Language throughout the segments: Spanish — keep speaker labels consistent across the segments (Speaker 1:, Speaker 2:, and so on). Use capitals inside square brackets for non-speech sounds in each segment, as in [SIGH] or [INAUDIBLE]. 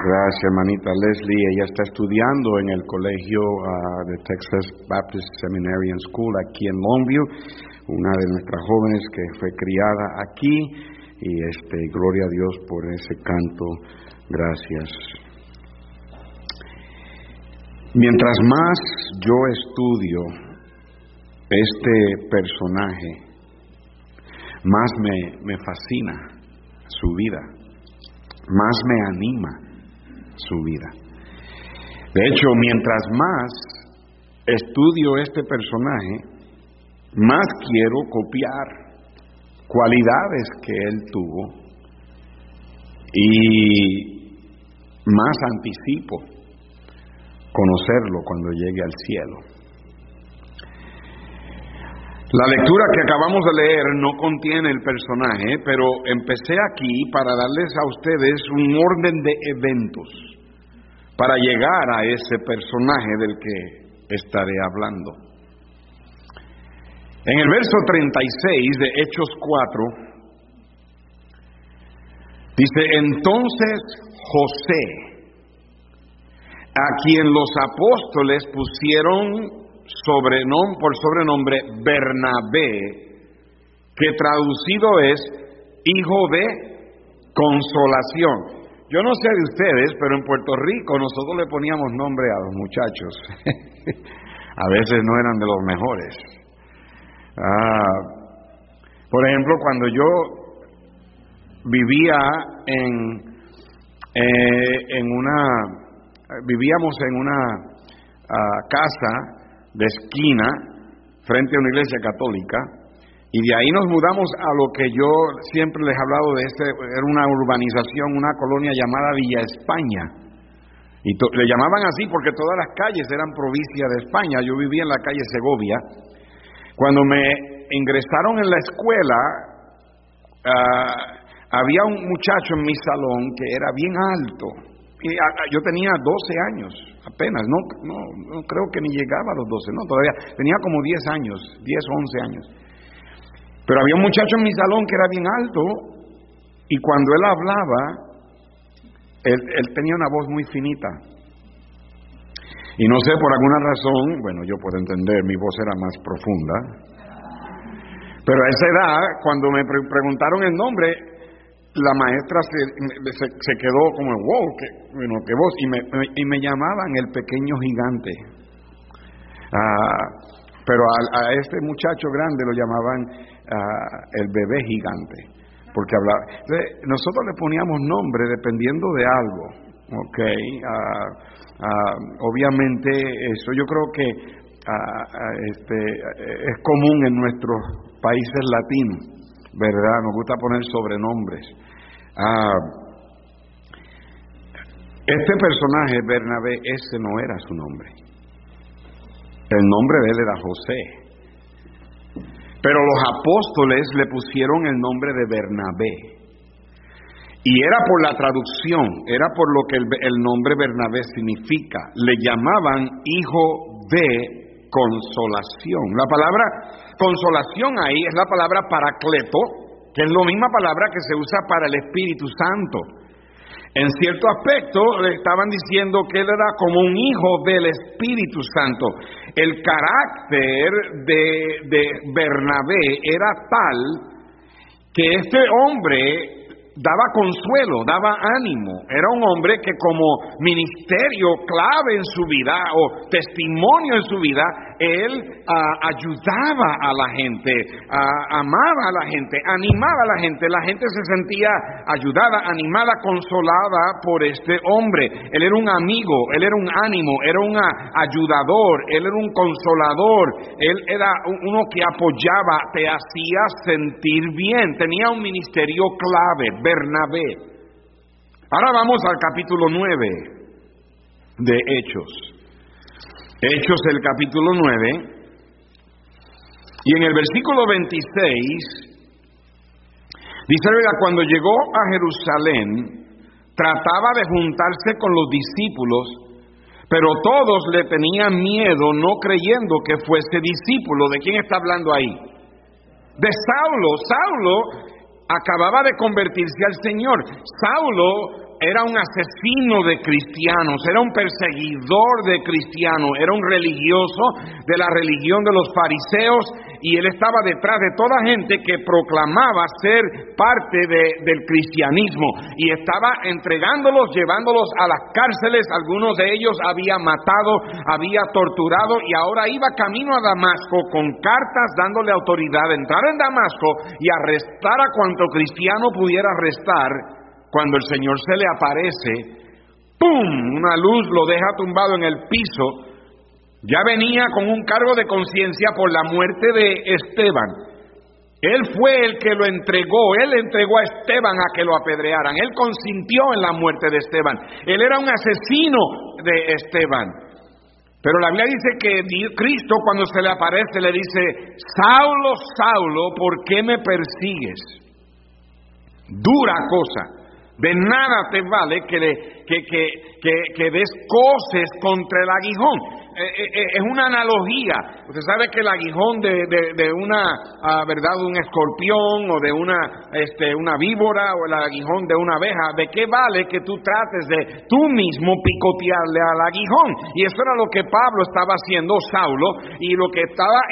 Speaker 1: Gracias, hermanita Leslie. Ella está estudiando en el colegio ah, de Texas Baptist Seminary and School aquí en Longview, una de nuestras jóvenes que fue criada aquí. Y este, gloria a Dios por ese canto. Gracias. Mientras más yo estudio este personaje, más me, me fascina su vida, más me anima su vida. De hecho, mientras más estudio este personaje, más quiero copiar cualidades que él tuvo y más anticipo conocerlo cuando llegue al cielo. La lectura que acabamos de leer no contiene el personaje, pero empecé aquí para darles a ustedes un orden de eventos para llegar a ese personaje del que estaré hablando. En el verso 36 de Hechos 4, dice, entonces José, a quien los apóstoles pusieron por sobrenombre Bernabé, que traducido es hijo de consolación. Yo no sé de ustedes, pero en Puerto Rico nosotros le poníamos nombre a los muchachos. [LAUGHS] a veces no eran de los mejores. Ah, por ejemplo, cuando yo vivía en, eh, en una, vivíamos en una ah, casa de esquina frente a una iglesia católica y de ahí nos mudamos a lo que yo siempre les he hablado de este, era una urbanización, una colonia llamada Villa España. Y le llamaban así porque todas las calles eran provincia de España. Yo vivía en la calle Segovia. Cuando me ingresaron en la escuela, ah, había un muchacho en mi salón que era bien alto. Y ah, yo tenía 12 años apenas, no, no, no, creo que ni llegaba a los 12, no, todavía tenía como 10 años, 10 o 11 años. Pero había un muchacho en mi salón que era bien alto y cuando él hablaba, él, tenía una voz muy finita. Y no sé, por alguna razón, bueno, yo puedo entender, mi voz era más profunda. Pero a esa edad, cuando me preguntaron el nombre, la maestra se, se, quedó como, wow, que, bueno, que vos, y me, y me llamaban el pequeño gigante. Ah, pero a, este muchacho grande lo llamaban ah, el bebé gigante, porque hablaba. nosotros le poníamos nombre dependiendo de algo, ¿ok? Obviamente, eso yo creo que este, es común en nuestros países latinos ¿verdad? Nos gusta poner sobrenombres. Ah, este personaje, Bernabé, ese no era su nombre. El nombre de él era José. Pero los apóstoles le pusieron el nombre de Bernabé. Y era por la traducción, era por lo que el, nombre Bernabé significa. Le llamaban hijo de consolación. La palabra consolación ahí es la palabra paracleto, que es la misma palabra que se usa para el Espíritu Santo. En cierto aspecto le estaban diciendo que él era como un hijo del Espíritu Santo. El carácter de, de Bernabé era tal que este hombre daba consuelo, daba ánimo. Era un hombre que como ministerio clave en su vida o testimonio en su vida, él ah, ayudaba a la gente, ah, amaba a la gente, animaba a la gente. La gente se sentía ayudada, animada, consolada por este hombre. Él era un amigo, él era un ánimo, era un ayudador, él era un consolador, él era uno que apoyaba, te hacía sentir bien, tenía un ministerio clave Bernabé. Ahora vamos al capítulo 9 de Hechos. Hechos el capítulo 9. Y en el versículo 26 dice, cuando llegó a Jerusalén, trataba de juntarse con los discípulos, pero todos le tenían miedo, no creyendo que fuese discípulo. ¿De quién está hablando ahí? De Saulo. Saulo acababa de convertirse al Señor. Saulo era un asesino de cristianos, era un perseguidor de cristianos, era un religioso de la religión de los fariseos y él estaba detrás de toda gente que proclamaba ser parte del cristianismo y estaba entregándolos, llevándolos a las cárceles, algunos de ellos había matado, había torturado y ahora iba camino a Damasco con cartas dándole autoridad de entrar en Damasco y arrestar a cuanto cristiano pudiera arrestar. Cuando el Señor se le aparece, ¡pum! Una luz lo deja tumbado en el piso ya venía con un cargo de conciencia por la muerte de Esteban. Él fue el que lo entregó, él entregó a Esteban a que lo apedrearan, él consintió en la muerte de Esteban, él era un asesino de Esteban. Pero la Biblia dice que Cristo cuando se le aparece le dice, Saulo, Saulo, ¿por qué me persigues? Dura cosa. De nada te vale que, que, que, que, des coces contra el aguijón. Eh, eh, eh, es una analogía. Usted sabe que el aguijón de, de, una, ah, ¿verdad?, un escorpión o de una, este, una víbora o el aguijón de una abeja, ¿de qué vale que tú trates de tú mismo picotearle al aguijón? Y eso era lo que Pablo estaba haciendo, Saulo, y lo que estaba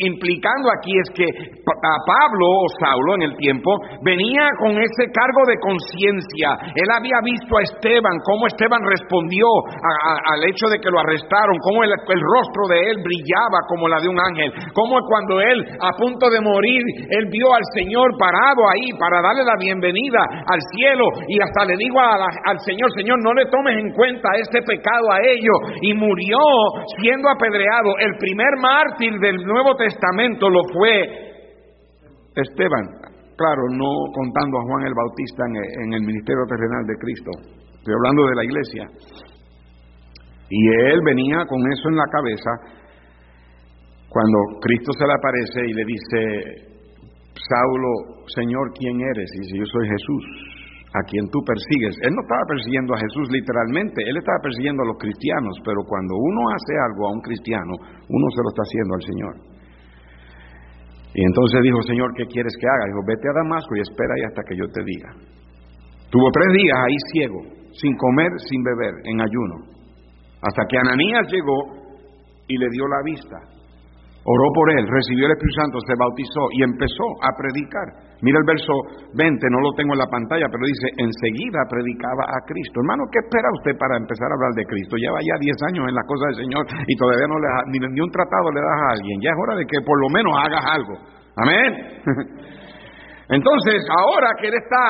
Speaker 1: implicando aquí es que a Pablo o Saulo en el tiempo venía con ese cargo de conciencia. Él había visto a Esteban, cómo Esteban respondió al hecho de que lo arrestaron, cómo el, rostro de él brillaba como la de un ángel, como cuando él a punto de morir, él vio al Señor parado ahí para darle la bienvenida al cielo. Y hasta le dijo al Señor, Señor, no le tomes en cuenta este pecado a ellos y murió siendo apedreado. El primer mártir del Nuevo Testamento lo fue Esteban, claro, no contando a Juan el Bautista en, en el ministerio terrenal de Cristo, estoy hablando de la iglesia. Y él venía con eso en la cabeza cuando Cristo se le aparece y le dice, Saulo, Señor, ¿quién eres? Y dice, yo soy Jesús, a quien tú persigues. Él no estaba persiguiendo a Jesús literalmente, él estaba persiguiendo a los cristianos, pero cuando uno hace algo a un cristiano, uno se lo está haciendo al Señor. Y entonces dijo, Señor, ¿qué quieres que haga? Dijo, vete a Damasco y espera ahí hasta que yo te diga. Tuvo tres días ahí ciego, sin comer, sin beber, en ayuno. Hasta que Ananías llegó y le dio la vista. Oró por él, recibió el Espíritu Santo, se bautizó y empezó a predicar. Mira el verso 20, no lo tengo en la pantalla, pero dice, enseguida predicaba a Cristo. Hermano, ¿qué espera usted para empezar a hablar de Cristo? Lleva ya 10 años en las cosas del Señor y todavía no le ni, ni un tratado le das a alguien. Ya es hora de que por lo menos hagas algo. Amén. [LAUGHS] Entonces, ahora que él está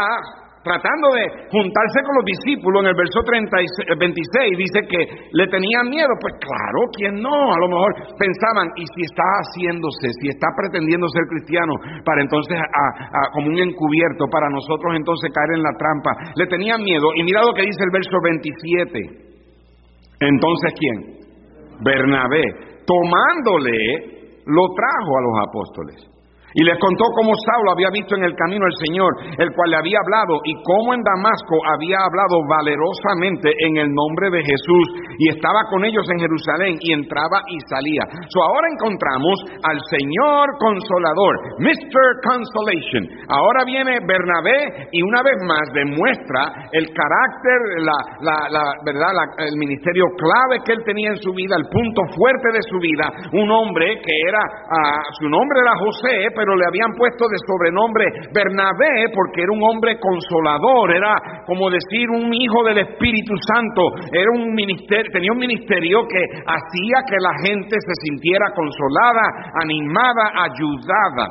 Speaker 1: tratando de juntarse con los discípulos, en el verso 26 eh, dice que le tenían miedo. Pues claro, ¿quién no? A lo mejor pensaban, ¿y si está haciéndose, si está pretendiendo ser cristiano, para entonces, como un encubierto, para nosotros entonces caer en la trampa? Le tenían miedo. Y mira lo que dice el verso 27. Entonces, ¿quién? Bernabé, tomándole, lo trajo a los apóstoles. Y les contó cómo Saulo había visto en el camino al Señor, el cual le había hablado, y cómo en Damasco había hablado valerosamente en el nombre de Jesús, y estaba con ellos en Jerusalén, y entraba y salía. So ahora encontramos al Señor Consolador, Mr. Consolation. Ahora viene Bernabé y una vez más demuestra el carácter, la, verdad, el ministerio clave que él tenía en su vida, el punto fuerte de su vida, un hombre que era, ah, su nombre era José, pero le habían puesto de sobrenombre Bernabé porque era un hombre consolador, era como decir un hijo del Espíritu Santo, era un ministerio, tenía un ministerio que hacía que la gente se sintiera consolada, animada, ayudada.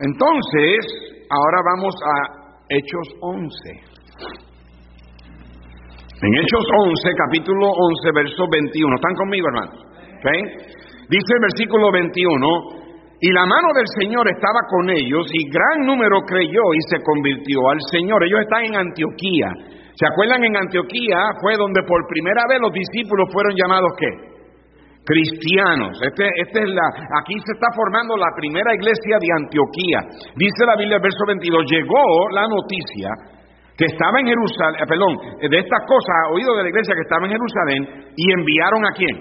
Speaker 1: Entonces, ahora vamos a Hechos 11. En Hechos 11, capítulo 11, verso 21. ¿Están conmigo, hermanos? Dice el versículo 21, y la mano del Señor estaba con ellos y gran número creyó y se convirtió al Señor. Ellos están en Antioquía. ¿Se acuerdan? En Antioquía fue donde por primera vez los discípulos fueron llamados qué? Cristianos. Este, este es la, aquí se está formando la primera iglesia de Antioquía. Dice la Biblia, verso 22, llegó la noticia que estaba en Jerusalén, eh, perdón, de estas cosas, oído de la iglesia que estaba en Jerusalén, y enviaron a quién?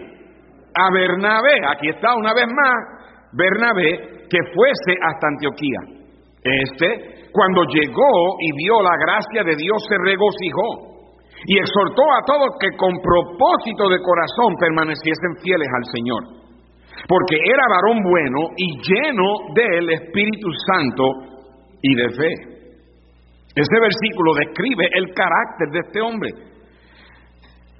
Speaker 1: A Bernabé. Aquí está una vez más Bernabé que fuese hasta Antioquía. Este, cuando llegó y vio la gracia de Dios, se regocijó Y exhortó a todos que con propósito de corazón permaneciesen fieles al Señor. Porque era varón bueno y lleno del Espíritu Santo y de fe. Este versículo describe el carácter de este hombre.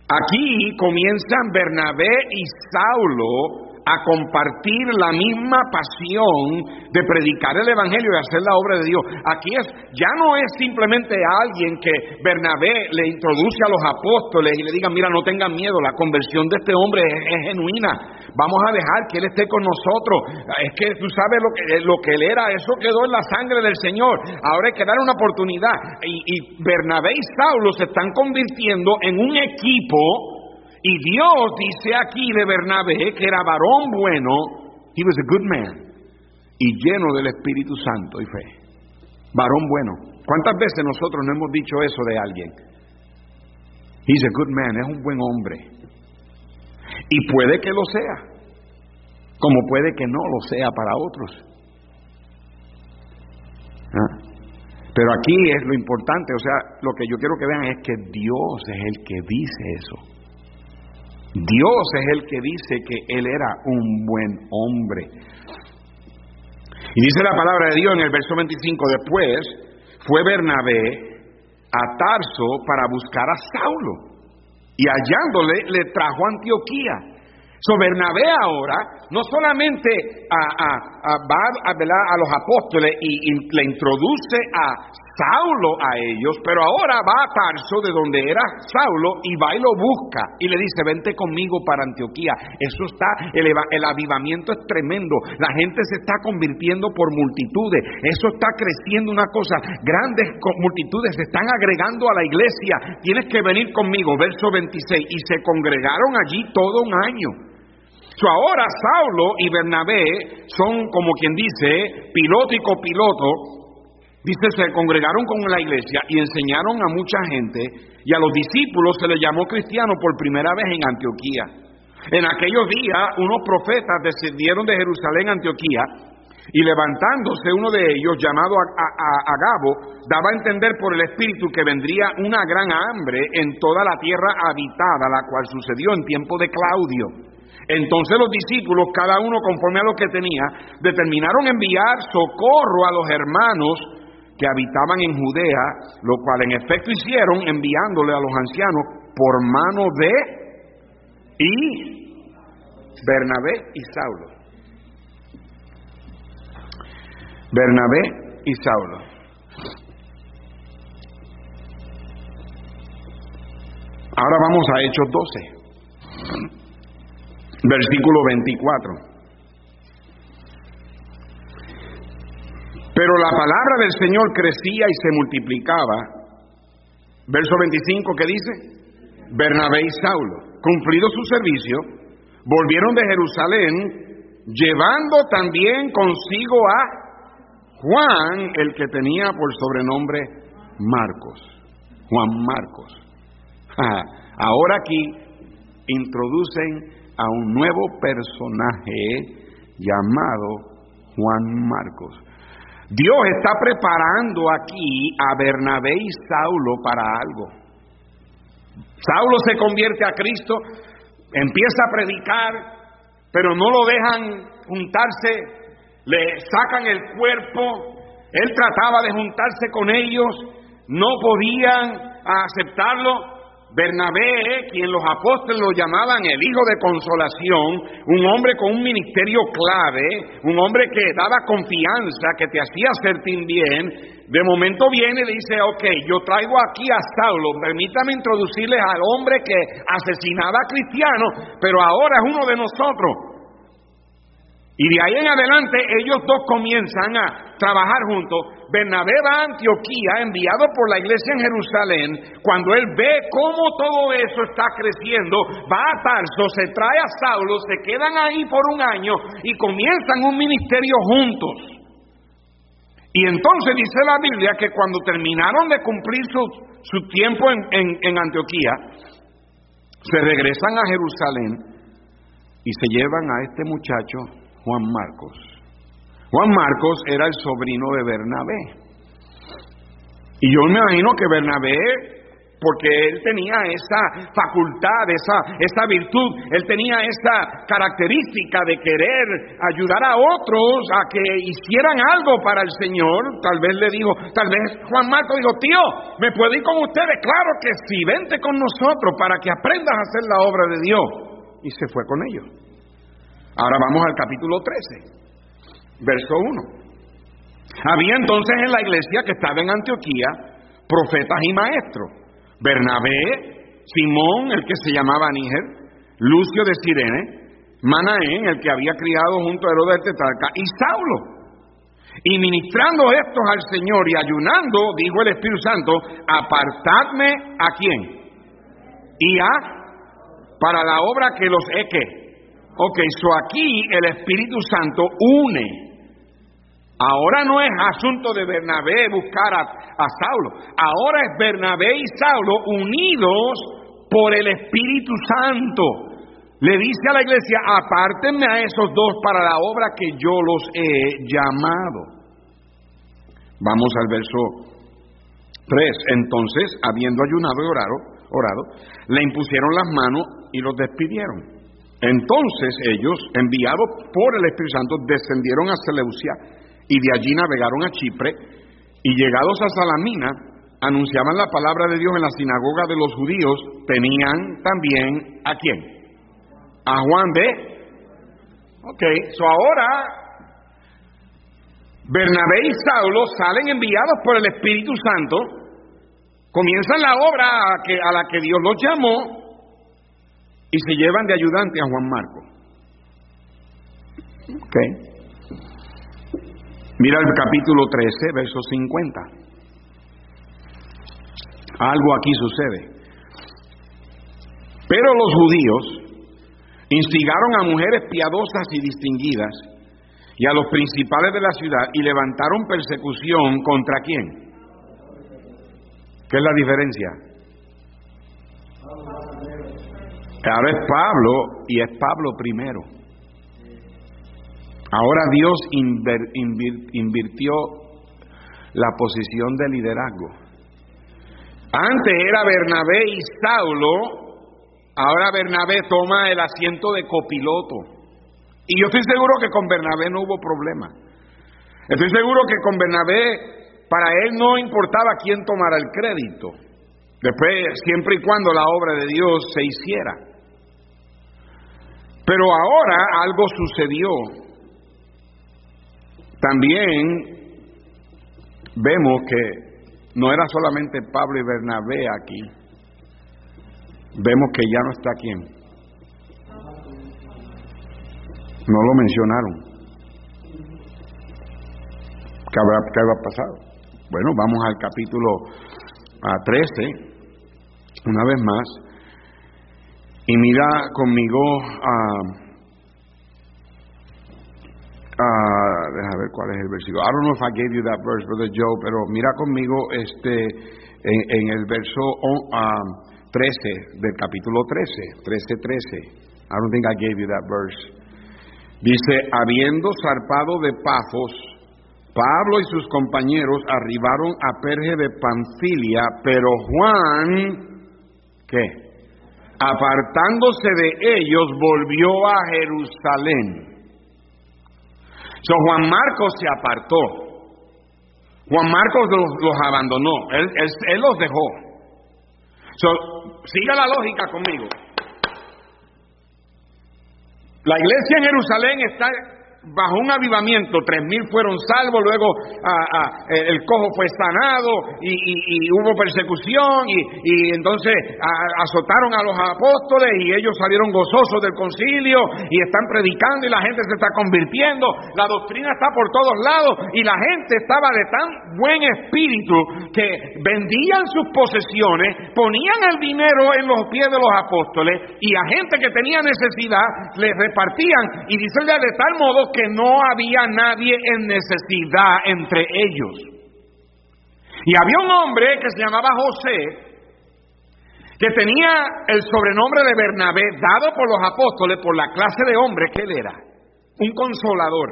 Speaker 1: Aquí comienzan Bernabé y Saulo a compartir la misma pasión de predicar el Evangelio y hacer la obra de Dios. Aquí es, ya no es simplemente alguien que Bernabé le introduce a los apóstoles y le diga, mira, no tengan miedo, la conversión de este hombre es, genuina, vamos a dejar que Él esté con nosotros. Es que tú sabes lo que, lo que Él era, eso quedó en la sangre del Señor, ahora hay que dar una oportunidad. Y, y Bernabé y Saulo se están convirtiendo en un equipo y Dios dice aquí de Bernabé que era varón bueno, he was a good man, y lleno del Espíritu Santo y fe. Varón bueno. ¿Cuántas veces nosotros no hemos dicho eso de alguien? He's a good man, es un buen hombre. Y puede que lo sea, como puede que no lo sea para otros. ¿Ah? Pero aquí es lo importante, o sea, lo que yo quiero que vean es que Dios es el que dice eso. Dios es el que dice que él era un buen hombre. Y dice la palabra de Dios en el verso 25, después fue Bernabé a Tarso para buscar a Saulo y hallándole le trajo a Antioquía. So Bernabé ahora no solamente va a, a, los apóstoles y, le introduce a Saulo a ellos, pero ahora va a Tarso de donde era Saulo y va y lo busca y le dice, vente conmigo para Antioquía. Eso está, el, avivamiento es tremendo, la gente se está convirtiendo por multitudes, eso está creciendo una cosa, grandes multitudes se están agregando a la iglesia, tienes que venir conmigo, verso 26, y se congregaron allí todo un año. So ahora Saulo y Bernabé son como quien dice piloto y copiloto Dice, se congregaron con la iglesia y enseñaron a mucha gente y a los discípulos se les llamó cristiano por primera vez en Antioquía. En aquellos días unos profetas descendieron de Jerusalén a Antioquía y levantándose uno de ellos, llamado Agabo, daba a entender por el Espíritu que vendría una gran hambre en toda la tierra habitada, la cual sucedió en tiempo de Claudio. Entonces los discípulos, cada uno conforme a lo que tenía, determinaron enviar socorro a los hermanos que habitaban en Judea, lo cual en efecto hicieron enviándole a los ancianos por mano de y Bernabé y Saulo. Bernabé y Saulo. Ahora vamos a Hechos 12, versículo 24. Pero la palabra del Señor crecía y se multiplicaba. Verso 25 que dice, Bernabé y Saulo, cumplido su servicio, volvieron de Jerusalén, llevando también consigo a Juan, el que tenía por sobrenombre Marcos. Juan Marcos. Ahora aquí introducen a un nuevo personaje llamado Juan Marcos. Dios está preparando aquí a Bernabé y Saulo para algo. Saulo se convierte a Cristo, empieza a predicar, pero no lo dejan juntarse, le sacan el cuerpo, él trataba de juntarse con ellos, no podían aceptarlo, Bernabé, quien los apóstoles lo llamaban el hijo de consolación, un hombre con un ministerio clave, un hombre que daba confianza, que te hacía sentir bien, de momento viene y dice, ok, yo traigo aquí a Saulo, permítame introducirles al hombre que asesinaba a cristianos, pero ahora es uno de nosotros. Y de ahí en adelante ellos dos comienzan a trabajar juntos. Bernabé va a Antioquía, enviado por la iglesia en Jerusalén. Cuando él ve cómo todo eso está creciendo, va a Tarso, se trae a Saulo, se quedan ahí por un año y comienzan un ministerio juntos. Y entonces dice la Biblia que cuando terminaron de cumplir su, su tiempo en, en Antioquía, se regresan a Jerusalén y se llevan a este muchacho Juan Marcos. Juan Marcos era el sobrino de Bernabé. Y yo me imagino que Bernabé porque él tenía esa facultad, esa, esa virtud, él tenía esa característica de querer ayudar a otros a que hicieran algo para el Señor. Tal vez le dijo, tal vez Juan Marco dijo, tío, ¿me puedo ir con ustedes? Claro que sí, vente con nosotros para que aprendas a hacer la obra de Dios. Y se fue con ellos. Ahora vamos al capítulo 13, verso 1. Había entonces en la iglesia que estaba en Antioquía profetas y maestros Bernabé, Simón, el que se llamaba Níger, Lucio de Sirene, Manaén, el que había criado junto a Herodes Tetarca, y Saulo. Y ministrando estos al Señor y ayunando, dijo el Espíritu Santo, apartadme a quién? Y a, para la obra que los eque. Ok, so aquí el Espíritu Santo une Ahora no es asunto de Bernabé buscar a, Saulo. Ahora es Bernabé y Saulo unidos por el Espíritu Santo. Le dice a la iglesia, apártenme a esos dos para la obra que yo los he llamado. Vamos al verso 3. Entonces, habiendo ayunado y orado, orado, le impusieron las manos y los despidieron. Entonces ellos, enviados por el Espíritu Santo, descendieron a Seleucia y de allí navegaron a Chipre y llegados a Salamina anunciaban la palabra de Dios en la sinagoga de los judíos, tenían también a quién? A Juan de... Ok, so ahora Bernabé y Saulo salen enviados por el Espíritu Santo, comienzan la obra a, a la que Dios los llamó y se llevan de ayudante a Juan Marco. Okay. Mira el capítulo 13, verso 50. Algo aquí sucede. Pero los judíos instigaron a mujeres piadosas y distinguidas y a los principales de la ciudad y levantaron persecución contra quién. ¿Qué es la diferencia? Ahora es Pablo y es Pablo primero. Ahora Dios invirtió la posición de liderazgo. Antes era Bernabé y Saulo, ahora Bernabé toma el asiento de copiloto. Y yo estoy seguro que con Bernabé no hubo problema. Estoy seguro que con Bernabé, para él no importaba quién tomara el crédito. Después, siempre y cuando la obra de Dios se hiciera. Pero ahora algo sucedió también vemos que no era solamente Pablo y Bernabé aquí, vemos que ya no está aquí. No lo mencionaron. ¿Qué habrá, qué habrá pasado? Bueno, vamos al capítulo a 13, una vez más, y mira conmigo a Uh, deja ver cuál es el versículo. I don't know if I gave you that verse, Brother Joe, pero mira conmigo este en, el verso 13 del capítulo 13, 13, 13. I don't think I gave you that verse. Dice, habiendo zarpado de Pafos, Pablo y sus compañeros arribaron a Perge de Panfilia, pero Juan, ¿qué? Apartándose de ellos, volvió a Jerusalén. So, Juan Marcos se apartó. Juan Marcos los, abandonó. Él, los dejó. So, siga la lógica conmigo. La iglesia en Jerusalén está bajo un avivamiento, tres mil fueron salvos, luego eh, el cojo fue sanado y, hubo persecución y, entonces azotaron a los apóstoles y ellos salieron gozosos del concilio y están predicando y la gente se está convirtiendo, la doctrina está por todos lados y la gente estaba de tan buen espíritu que vendían sus posesiones, ponían el dinero en los pies de los apóstoles y a gente que tenía necesidad les repartían y dice de tal modo que no había nadie en necesidad entre ellos. Y había un hombre que se llamaba José, que tenía el sobrenombre de Bernabé, dado por los apóstoles por la clase de hombre que él era, un consolador.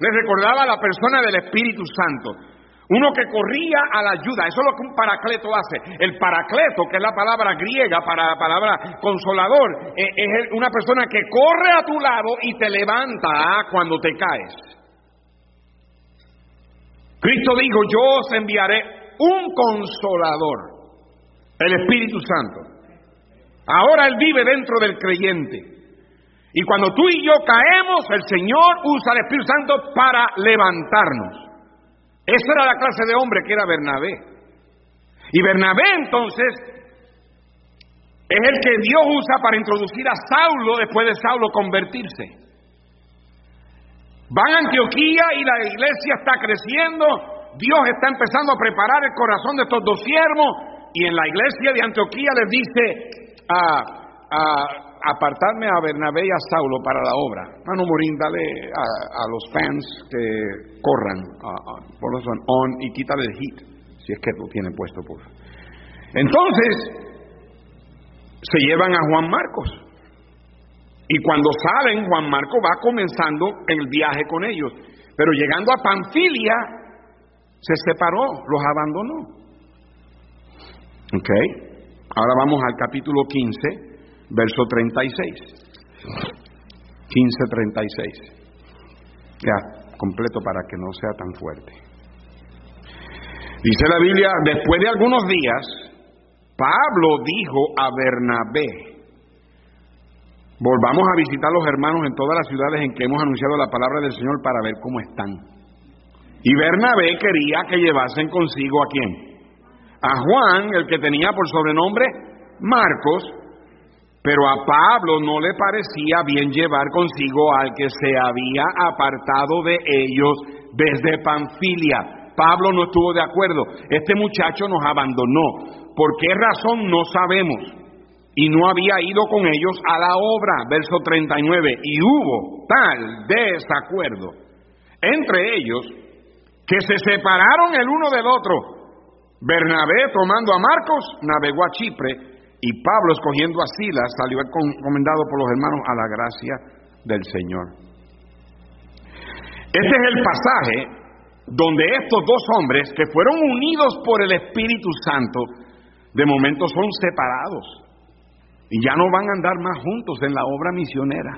Speaker 1: Le recordaba a la persona del Espíritu Santo. Uno que corría a la ayuda, eso es lo que un paracleto hace. El paracleto, que es la palabra griega para la palabra consolador, eh, es una persona que corre a tu lado y te levanta cuando te caes. Cristo dijo, yo os enviaré un consolador, el Espíritu Santo. Ahora Él vive dentro del creyente. Y cuando tú y yo caemos, el Señor usa al Espíritu Santo para levantarnos. Esa era la clase de hombre que era Bernabé. Y Bernabé entonces es el que Dios usa para introducir a Saulo después de Saulo convertirse. Van a Antioquía y la iglesia está creciendo. Dios está empezando a preparar el corazón de estos dos siervos. Y en la iglesia de Antioquía les dice a, apartarme a Bernabé y a Saulo para la obra. Mano Morín, dale a, los fans que corran, por los on y quítale el hit, si es que lo tiene puesto, por Entonces, se llevan a Juan Marcos. Y cuando salen, Juan Marcos va comenzando el viaje con ellos. Pero llegando a Panfilia, se separó, los abandonó. ¿Ok? Ahora vamos al capítulo 15 verso 36. 15:36. Ya, completo para que no sea tan fuerte. Dice la Biblia, después de algunos días, Pablo dijo a Bernabé, volvamos a visitar a los hermanos en todas las ciudades en que hemos anunciado la palabra del Señor para ver cómo están. Y Bernabé quería que llevasen consigo a quién? A Juan, el que tenía por sobrenombre Marcos, pero a Pablo no le parecía bien llevar consigo al que se había apartado de ellos desde Panfilia. Pablo no estuvo de acuerdo. Este muchacho nos abandonó. ¿Por qué razón? No sabemos. Y no había ido con ellos a la obra. Verso 39. Y hubo tal desacuerdo entre ellos que se separaron el uno del otro. Bernabé tomando a Marcos navegó a Chipre y Pablo, escogiendo a Silas, salió encomendado por los hermanos a la gracia del Señor. Este es el pasaje donde estos dos hombres que fueron unidos por el Espíritu Santo, de momento son separados y ya no van a andar más juntos en la obra misionera.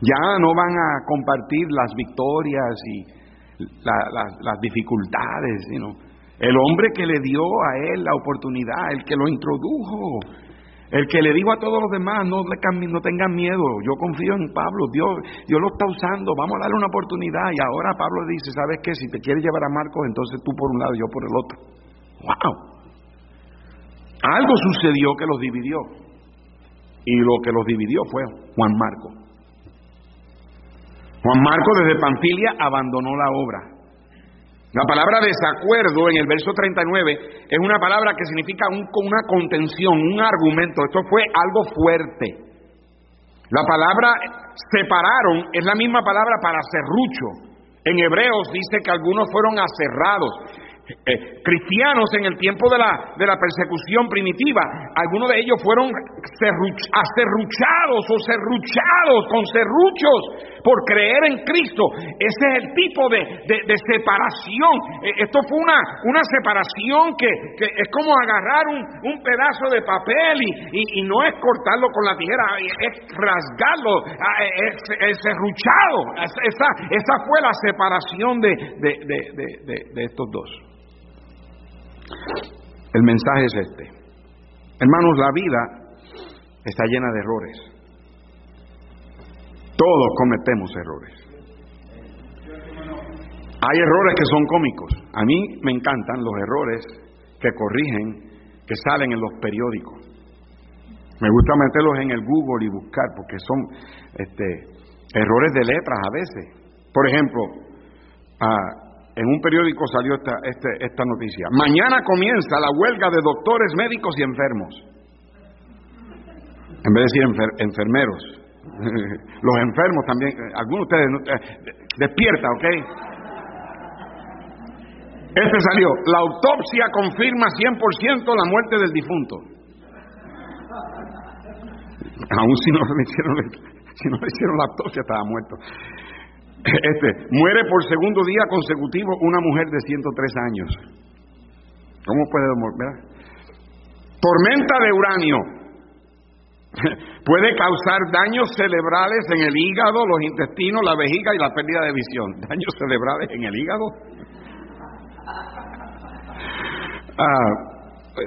Speaker 1: Ya no van a compartir las victorias y las dificultades, sino el hombre que le dio a él la oportunidad, el que lo introdujo, el que le dijo a todos los demás, no, no tengan miedo, yo confío en Pablo, Dios, Dios lo está usando, vamos a darle una oportunidad. Y ahora Pablo dice, ¿sabes qué? Si te quieres llevar a Marcos, entonces tú por un lado y yo por el otro. ¡Wow! Algo sucedió que los dividió. Y lo que los dividió fue Juan Marco. Juan Marco desde Panfilia abandonó la obra. La palabra desacuerdo en el verso 39 es una palabra que significa una contención, un argumento. Esto fue algo fuerte. La palabra separaron es la misma palabra para serrucho. En Hebreos dice que algunos fueron aserrados. Eh, cristianos en el tiempo de la, de la persecución primitiva, algunos de ellos fueron acerruchados o serruchados con serruchos por creer en Cristo. Ese es el tipo de, de, separación. Eh, esto fue una, una separación que, que es como agarrar un, un pedazo de papel y, y, no es cortarlo con la tijera, es rasgarlo, es, es serruchado. Esa, esa fue la separación de, de estos dos. El mensaje es este. Hermanos, la vida está llena de errores. Todos cometemos errores. Hay errores que son cómicos. A mí me encantan los errores que corrigen, que salen en los periódicos. Me gusta meterlos en el Google y buscar porque son este, errores de letras a veces. Por ejemplo, ah, en un periódico salió esta, este, esta noticia. Mañana comienza la huelga de doctores, médicos y enfermos. En vez de decir enfermeros. [LAUGHS] Los enfermos también, algunos de ustedes, eh, despierta, ¿ok? Este salió, la autopsia confirma 100% la muerte del difunto. Aún si no le hicieron, si no le hicieron la autopsia estaba muerto. [LAUGHS] Este, muere por segundo día consecutivo una mujer de 103 años. ¿Cómo puede morir? Tormenta de uranio. [LAUGHS] Puede causar daños cerebrales en el hígado, los intestinos, la vejiga y la pérdida de visión. [LAUGHS] ¿Daños cerebrales en el hígado? Ah,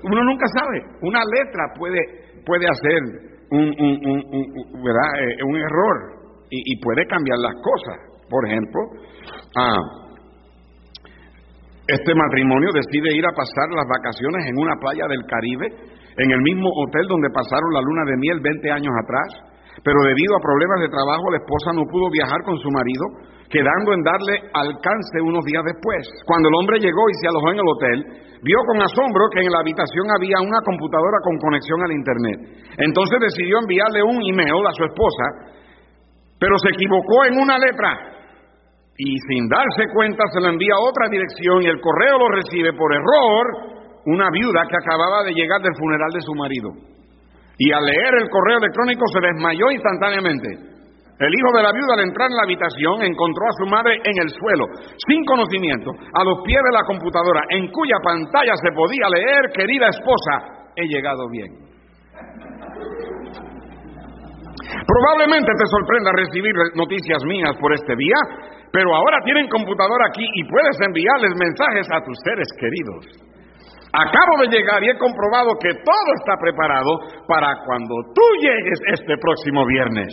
Speaker 1: uno nunca sabe. Una letra puede, puede hacer un, eh, un, error y, y, puede cambiar las cosas. Por ejemplo, ah, este matrimonio decide ir a pasar las vacaciones en una playa del Caribe, en el mismo hotel donde pasaron la luna de miel 20 años atrás, pero debido a problemas de trabajo la esposa no pudo viajar con su marido, quedando en darle alcance unos días después. Cuando el hombre llegó y se alojó en el hotel, vio con asombro que en la habitación había una computadora con conexión al Internet. Entonces decidió enviarle un email a su esposa, pero se equivocó en una letra y sin darse cuenta se lo envía a otra dirección y el correo lo recibe por error una viuda que acababa de llegar del funeral de su marido. Y al leer el correo electrónico se desmayó instantáneamente. El hijo de la viuda al entrar en la habitación encontró a su madre en el suelo, sin conocimiento, a los pies de la computadora, en cuya pantalla se podía leer, querida esposa, he llegado bien. Probablemente te sorprenda recibir noticias mías por este día, pero ahora tienen computadora aquí y puedes enviarles mensajes a tus seres queridos. Acabo de llegar y he comprobado que todo está preparado para cuando tú llegues este próximo viernes.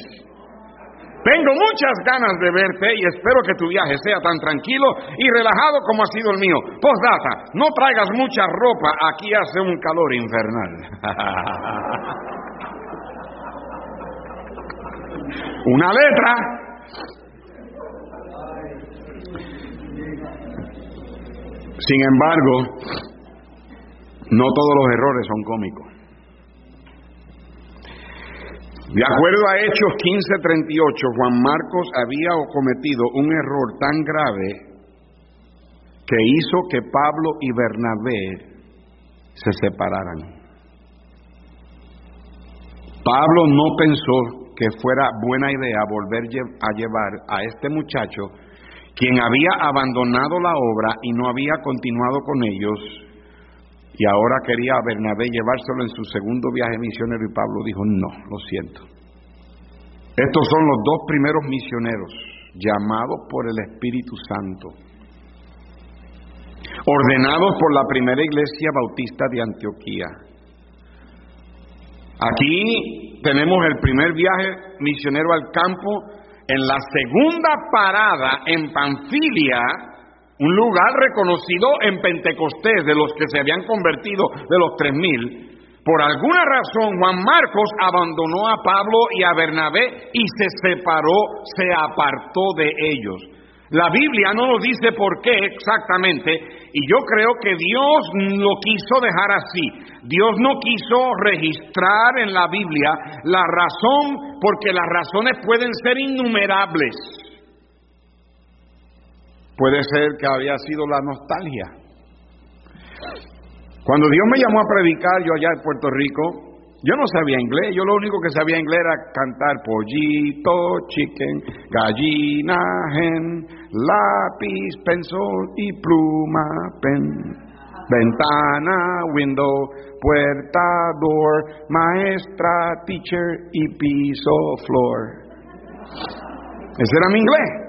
Speaker 1: Tengo muchas ganas de verte y espero que tu viaje sea tan tranquilo y relajado como ha sido el mío. Postdata, no traigas mucha ropa, aquí hace un calor infernal. [LAUGHS] Una letra Sin embargo, no todos los errores son cómicos. De acuerdo a Hechos 15:38, Juan Marcos había cometido un error tan grave que hizo que Pablo y Bernabé se separaran. Pablo no pensó que fuera buena idea volver a llevar a este muchacho quien había abandonado la obra y no había continuado con ellos, y ahora quería a Bernabé llevárselo en su segundo viaje misionero, y Pablo dijo, no, lo siento. Estos son los dos primeros misioneros llamados por el Espíritu Santo, ordenados por la primera iglesia bautista de Antioquía. Aquí tenemos el primer viaje misionero al campo en la segunda parada en Panfilia, un lugar reconocido en Pentecostés de los que se habían convertido de los tres mil, por alguna razón Juan Marcos abandonó a Pablo y a Bernabé y se separó, se apartó de ellos. La Biblia no nos dice por qué exactamente, y yo creo que Dios lo quiso dejar así. Dios no quiso registrar en la Biblia la razón, porque las razones pueden ser innumerables. Puede ser que había sido la nostalgia. Cuando Dios me llamó a predicar, yo allá en Puerto Rico, yo no sabía inglés, yo lo único que sabía inglés era cantar pollito, chicken, gallina, hen, lápiz, pencil y pluma, pen, ventana, window, puerta, door, maestra, teacher y piso, floor. Ese era mi inglés.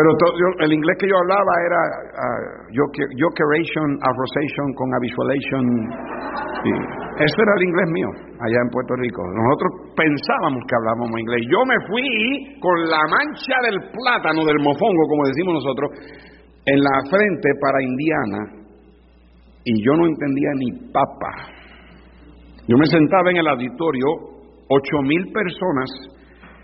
Speaker 1: Pero el inglés que yo hablaba era uh, Jokeration, Arrosation con Visualization. Ese era el inglés mío, allá en Puerto Rico. Nosotros pensábamos que hablábamos inglés. Yo me fui con la mancha del plátano, del mofongo, como decimos nosotros, en la frente para Indiana. Y yo no entendía ni papa. Yo me sentaba en el auditorio, ocho mil personas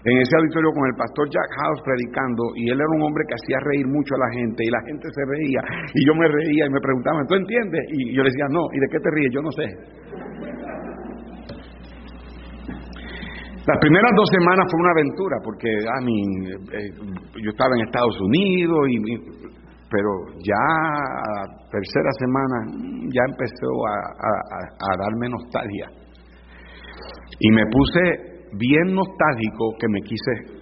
Speaker 1: en ese auditorio con el pastor Jack House predicando y él era un hombre que hacía reír mucho a la gente y la gente se reía y yo me reía y me preguntaban, ¿tú entiendes? Y yo le decía, no, ¿y de qué te ríes? Yo no sé. Las primeras dos semanas fue una aventura porque a mí, eh, yo estaba en Estados Unidos y, pero ya a la tercera semana ya empezó a, a darme nostalgia y me puse bien nostálgico que me quise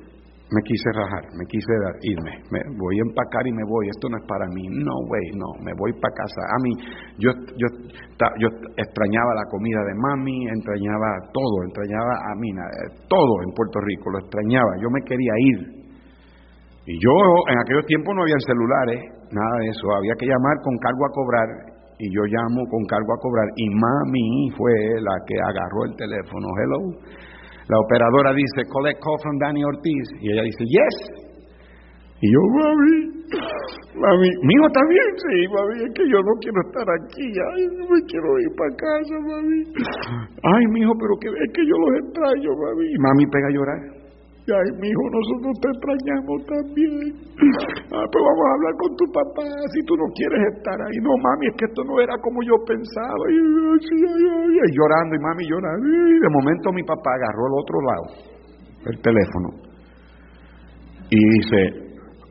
Speaker 1: me quise rajar, me quise irme, me voy a empacar y me voy, esto no es para mí, no, güey, no, me voy para casa. A mí, yo, yo, yo extrañaba la comida de mami, extrañaba todo, extrañaba a mí, todo en Puerto Rico, lo extrañaba, yo me quería ir. Y yo, en aquellos tiempos no había celulares, nada de eso, había que llamar con cargo a cobrar, y yo llamo con cargo a cobrar, y mami fue la que agarró el teléfono, hello la operadora dice, collect call from Danny Ortiz. Y ella dice, yes. Y yo, mami, mami, mío también, sí, mami, es que yo no quiero estar aquí, ay, no me quiero ir para casa, mami. [CLEARS THROAT] Ay, mijo, pero que, es que yo los extraño, mami. Y mami pega a llorar. Ay, mijo, nosotros te extrañamos también. Ah, pues vamos a hablar con tu papá si tú no quieres estar ahí. No, mami, es que esto no era como yo pensaba. Y, llorando, y mami llorando. De momento mi papá agarró al otro lado el teléfono y dice,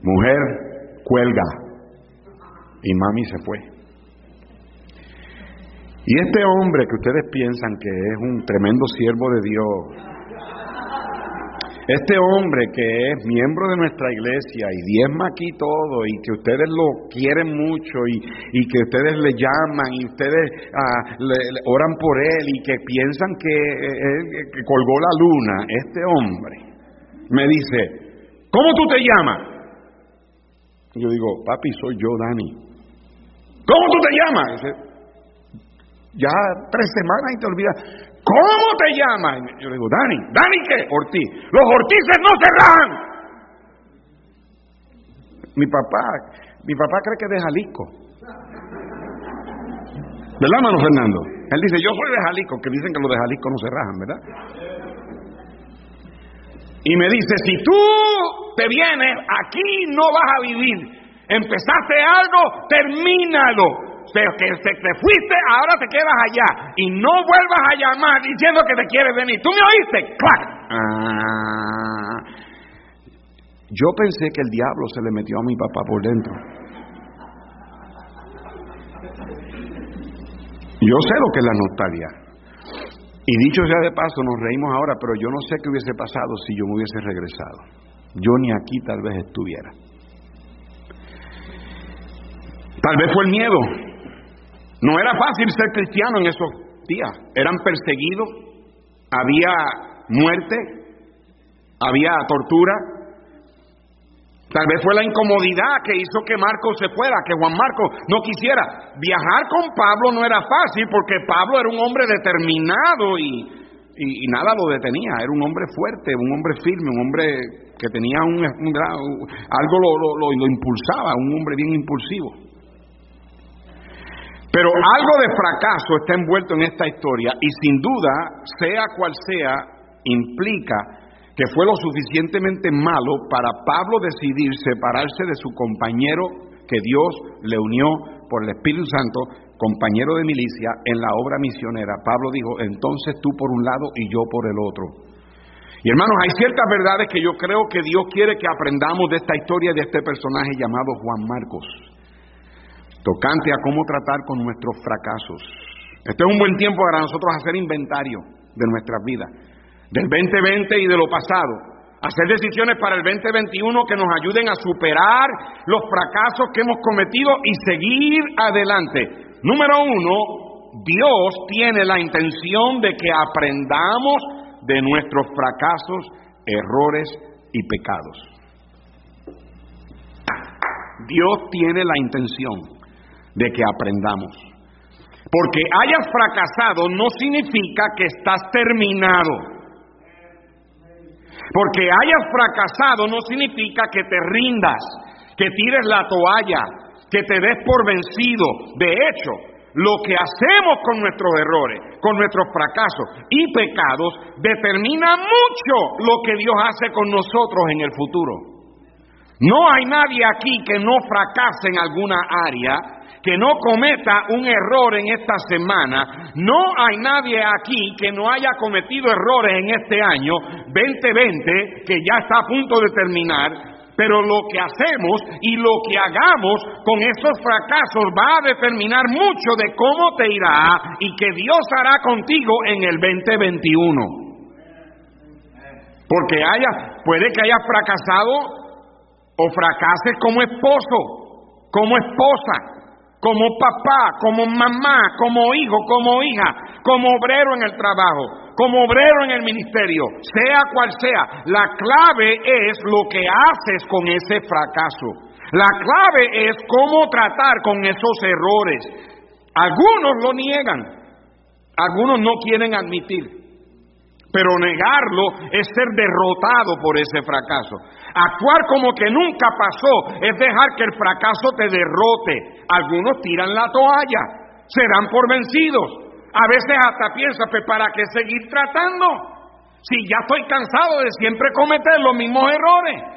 Speaker 1: mujer, cuelga. Y mami se fue. Y este hombre que ustedes piensan que es un tremendo siervo de Dios, este hombre que es miembro de nuestra iglesia y diezma aquí todo y que ustedes lo quieren mucho y, que ustedes le llaman y ustedes ah, le, oran por él y que piensan que, eh, que colgó la luna, este hombre me dice, ¿cómo tú te llamas? yo digo, papi, soy yo, Dani. ¿Cómo tú te llamas? ya tres semanas y te olvidas. ¿Cómo te llamas? Yo le digo, Dani, ¿Dani qué? Ortiz. Los Ortices no se rajan. Mi papá, mi papá cree que es de Jalisco. ¿Verdad, mano Fernando? Él dice, yo soy de Jalisco, que dicen que los de Jalisco no se rajan, ¿verdad? Y me dice, si tú te vienes, aquí no vas a vivir. Empezaste algo, termínalo pero que te fuiste, ahora te quedas allá y no vuelvas a llamar diciendo que te quieres venir. ¿Tú me oíste? ¡Claro! Ah, yo pensé que el diablo se le metió a mi papá por dentro. Yo sé lo que es la nostalgia. Y dicho sea de paso, nos reímos ahora, pero yo no sé qué hubiese pasado si yo me hubiese regresado. Yo ni aquí tal vez estuviera. Tal vez fue el miedo, no era fácil ser cristiano en esos días. Eran perseguidos, había muerte, había tortura. Tal vez fue la incomodidad que hizo que Marcos se fuera, que Juan Marcos no quisiera. Viajar con Pablo no era fácil porque Pablo era un hombre determinado y, nada lo detenía. Era un hombre fuerte, un hombre firme, un hombre que tenía un, algo lo impulsaba, un hombre bien impulsivo. Pero algo de fracaso está envuelto en esta historia y sin duda, sea cual sea, implica que fue lo suficientemente malo para Pablo decidir separarse de su compañero que Dios le unió por el Espíritu Santo, compañero de milicia, en la obra misionera. Pablo dijo, entonces tú por un lado y yo por el otro. Y hermanos, hay ciertas verdades que yo creo que Dios quiere que aprendamos de esta historia de este personaje llamado Juan Marcos tocante a cómo tratar con nuestros fracasos. Este es un buen tiempo para nosotros hacer inventario de nuestras vidas, del 2020 y de lo pasado, hacer decisiones para el 2021 que nos ayuden a superar los fracasos que hemos cometido y seguir adelante. Número uno, Dios tiene la intención de que aprendamos de nuestros fracasos, errores y pecados. Dios tiene la intención de que aprendamos. Porque hayas fracasado no significa que estás terminado. Porque hayas fracasado no significa que te rindas, que tires la toalla, que te des por vencido. De hecho, lo que hacemos con nuestros errores, con nuestros fracasos y pecados, determina mucho lo que Dios hace con nosotros en el futuro. No hay nadie aquí que no fracase en alguna área que no cometa un error en esta semana. No hay nadie aquí que no haya cometido errores en este año 2020, que ya está a punto de terminar. Pero lo que hacemos y lo que hagamos con esos fracasos va a determinar mucho de cómo te irá y que Dios hará contigo en el 2021. Porque haya, puede que haya fracasado o fracase como esposo, como esposa, como papá, como mamá, como hijo, como hija, como obrero en el trabajo, como obrero en el ministerio, sea cual sea. La clave es lo que haces con ese fracaso. La clave es cómo tratar con esos errores. Algunos lo niegan, algunos no quieren admitir. Pero negarlo es ser derrotado por ese fracaso. Actuar como que nunca pasó es dejar que el fracaso te derrote. Algunos tiran la toalla, se dan por vencidos. A veces hasta piensas, pues ¿para qué seguir tratando? Si ya estoy cansado de siempre cometer los mismos errores.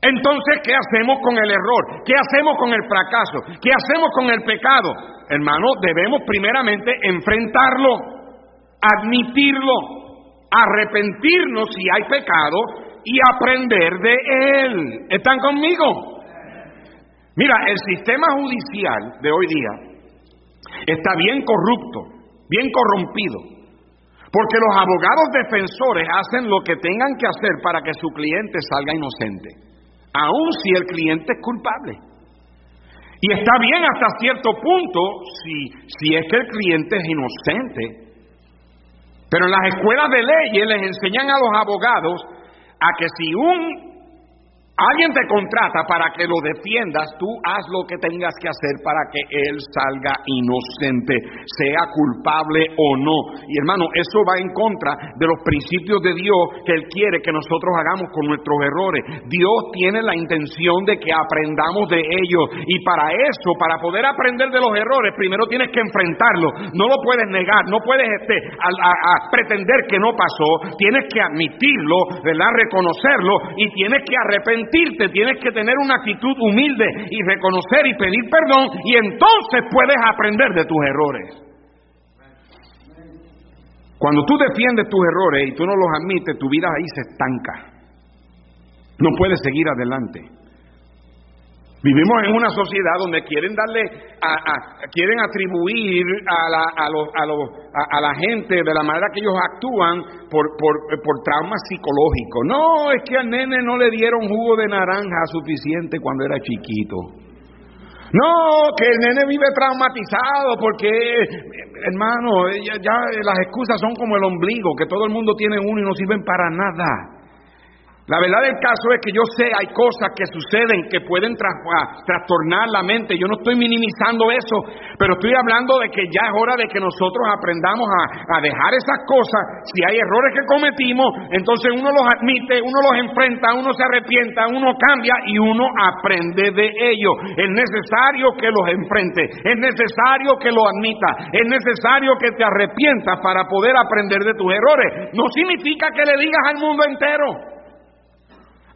Speaker 1: Entonces, ¿qué hacemos con el error? ¿Qué hacemos con el fracaso? ¿Qué hacemos con el pecado? Hermano, debemos primeramente enfrentarlo, admitirlo, arrepentirnos si hay pecado y aprender de él. ¿Están conmigo? Mira, el sistema judicial de hoy día está bien corrupto, bien corrompido, porque los abogados defensores hacen lo que tengan que hacer para que su cliente salga inocente aun si el cliente es culpable. Y está bien hasta cierto punto si, si es que el cliente es inocente. Pero en las escuelas de leyes les enseñan a los abogados a que si un Alguien te contrata para que lo defiendas, tú haz lo que tengas que hacer para que él salga inocente, sea culpable o no. Y hermano, eso va en contra de los principios de Dios que Él quiere que nosotros hagamos con nuestros errores. Dios tiene la intención de que aprendamos de ellos. Y para eso, para poder aprender de los errores, primero tienes que enfrentarlo. No lo puedes negar, no puedes este, pretender que no pasó. Tienes que admitirlo, ¿verdad? Reconocerlo y tienes que arrepentirte tienes que tener una actitud humilde y reconocer y pedir perdón y entonces puedes aprender de tus errores. Cuando tú defiendes tus errores y tú no los admites, tu vida ahí se estanca. No puedes seguir adelante. Vivimos en una sociedad donde quieren darle, a, quieren atribuir a la, a, a, la gente de la manera que ellos actúan por, por, por traumas psicológicos. No, es que al nene no le dieron jugo de naranja suficiente cuando era chiquito. No, que el nene vive traumatizado porque, hermano, ya, ya las excusas son como el ombligo, que todo el mundo tiene uno y no sirven para nada. La verdad del caso es que yo sé hay cosas que suceden que pueden trastornar la mente. Yo no estoy minimizando eso, pero estoy hablando de que ya es hora de que nosotros aprendamos a, dejar esas cosas. Si hay errores que cometimos, entonces uno los admite, uno los enfrenta, uno se arrepienta, uno cambia y uno aprende de ellos. Es necesario que los enfrente, es necesario que lo admita, es necesario que te arrepientas para poder aprender de tus errores. No significa que le digas al mundo entero.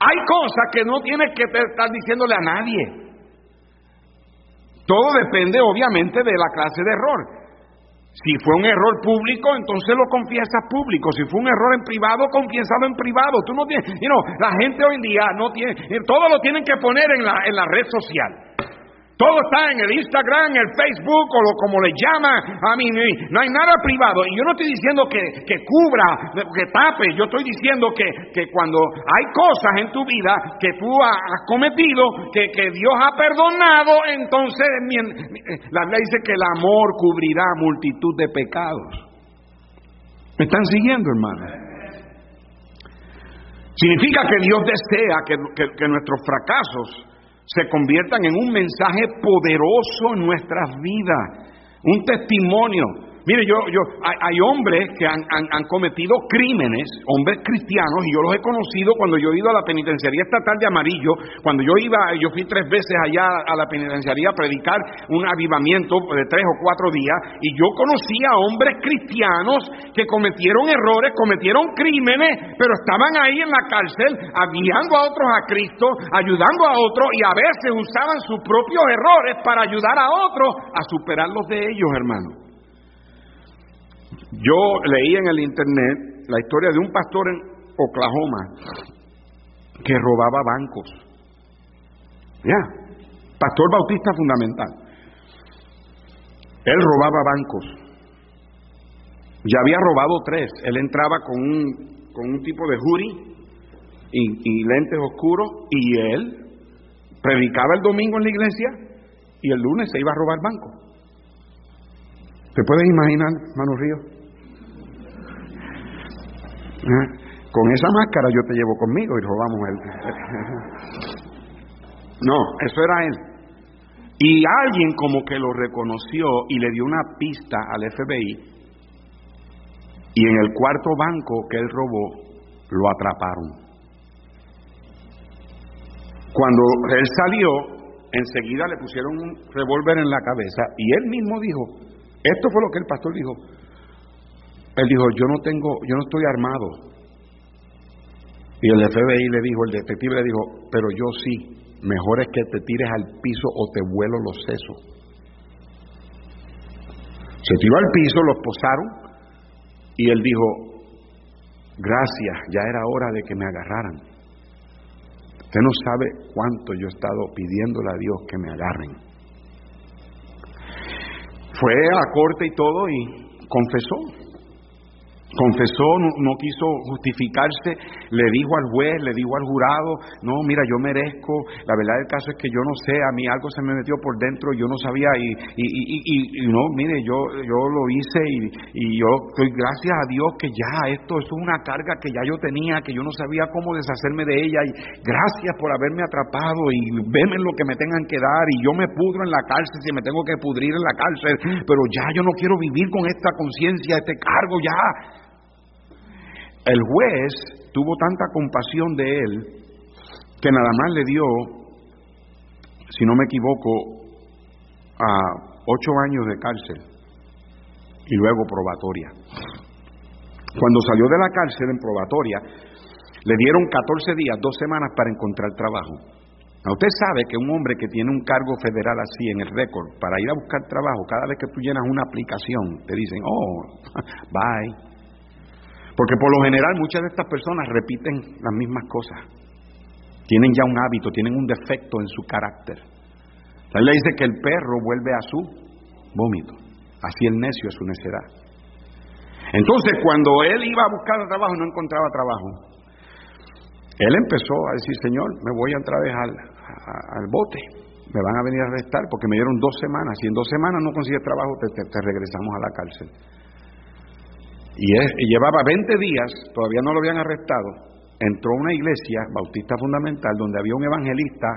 Speaker 1: Hay cosas que no tienes que estar diciéndole a nadie. Todo depende obviamente de la clase de error. Si fue un error público, entonces lo confiesas público. Si fue un error en privado, confiésalo en privado. Tú no tienes, you la gente hoy en día no tiene, todo lo tienen que poner en la, en la red social. Todo está en el Instagram, el Facebook o lo, como le llaman. A mí no hay nada privado. Y yo no estoy diciendo que, que cubra, que tape. Yo estoy diciendo que, que, cuando hay cosas en tu vida que tú has cometido, que, que Dios ha perdonado, entonces la Biblia dice que el amor cubrirá multitud de pecados. ¿Me están siguiendo, hermano? Significa que Dios desea que nuestros fracasos se conviertan en un mensaje poderoso en nuestras vidas, un testimonio Mire, yo, yo, hay, hombres que han, cometido crímenes, hombres cristianos, y yo los he conocido cuando yo he ido a la penitenciaría estatal de Amarillo, cuando yo iba, yo fui tres veces allá a la penitenciaría a predicar un avivamiento de tres o cuatro días, y yo conocí a hombres cristianos que cometieron errores, cometieron crímenes, pero estaban ahí en la cárcel, guiando a otros a Cristo, ayudando a otros, y a veces usaban sus propios errores para ayudar a otros a superar los de ellos, hermano. Yo leí en el internet la historia de un pastor en Oklahoma que robaba bancos. Ya, pastor bautista fundamental. Él robaba bancos. Ya había robado tres. Él entraba con un con un tipo de jury y, lentes oscuros y él predicaba el domingo en la iglesia y el lunes se iba a robar banco. ¿Te puedes imaginar, Manu Río? Con esa máscara yo te llevo conmigo y robamos el... [LAUGHS] no, eso era él. Y alguien como que lo reconoció y le dio una pista al FBI y en el cuarto banco que él robó lo atraparon. Cuando él salió, enseguida le pusieron un revólver en la cabeza y él mismo dijo, esto fue lo que el pastor dijo. Él dijo, yo no tengo, yo no estoy armado. Y el FBI le dijo, el detective le dijo, pero yo sí, mejor es que te tires al piso o te vuelo los sesos. Se tiró al piso, los posaron y él dijo, gracias, ya era hora de que me agarraran. Usted no sabe cuánto yo he estado pidiéndole a Dios que me agarren. Fue a corte y todo y confesó confesó, no, quiso justificarse, le dijo al juez, le dijo al jurado, no, mira, yo merezco, la verdad del caso es que yo no sé, a mí algo se me metió por dentro, yo no sabía y, y, y, no, mire, yo, yo lo hice y, yo doy gracias a Dios que ya esto, es una carga que ya yo tenía, que yo no sabía cómo deshacerme de ella y gracias por haberme atrapado y veme lo que me tengan que dar y yo me pudro en la cárcel si me tengo que pudrir en la cárcel, pero ya yo no quiero vivir con esta conciencia, este cargo, ya el juez tuvo tanta compasión de él que nada más le dio, si no me equivoco, a ocho años de cárcel y luego probatoria. Cuando salió de la cárcel en probatoria, le dieron 14 días, dos semanas para encontrar trabajo. usted sabe que un hombre que tiene un cargo federal así en el récord, para ir a buscar trabajo, cada vez que tú llenas una aplicación, te dicen, oh, [LAUGHS] bye, porque por lo general muchas de estas personas repiten las mismas cosas. Tienen ya un hábito, tienen un defecto en su carácter. La le dice que el perro vuelve a su vómito. Así el necio es su necedad. Entonces, cuando él iba a buscar trabajo no encontraba trabajo, él empezó a decir, Señor, me voy a vez al, al bote. Me van a venir a arrestar porque me dieron dos semanas. Si en dos semanas no consigues trabajo, te regresamos a la cárcel. Y, llevaba 20 días, todavía no lo habían arrestado, entró a una iglesia bautista fundamental donde había un evangelista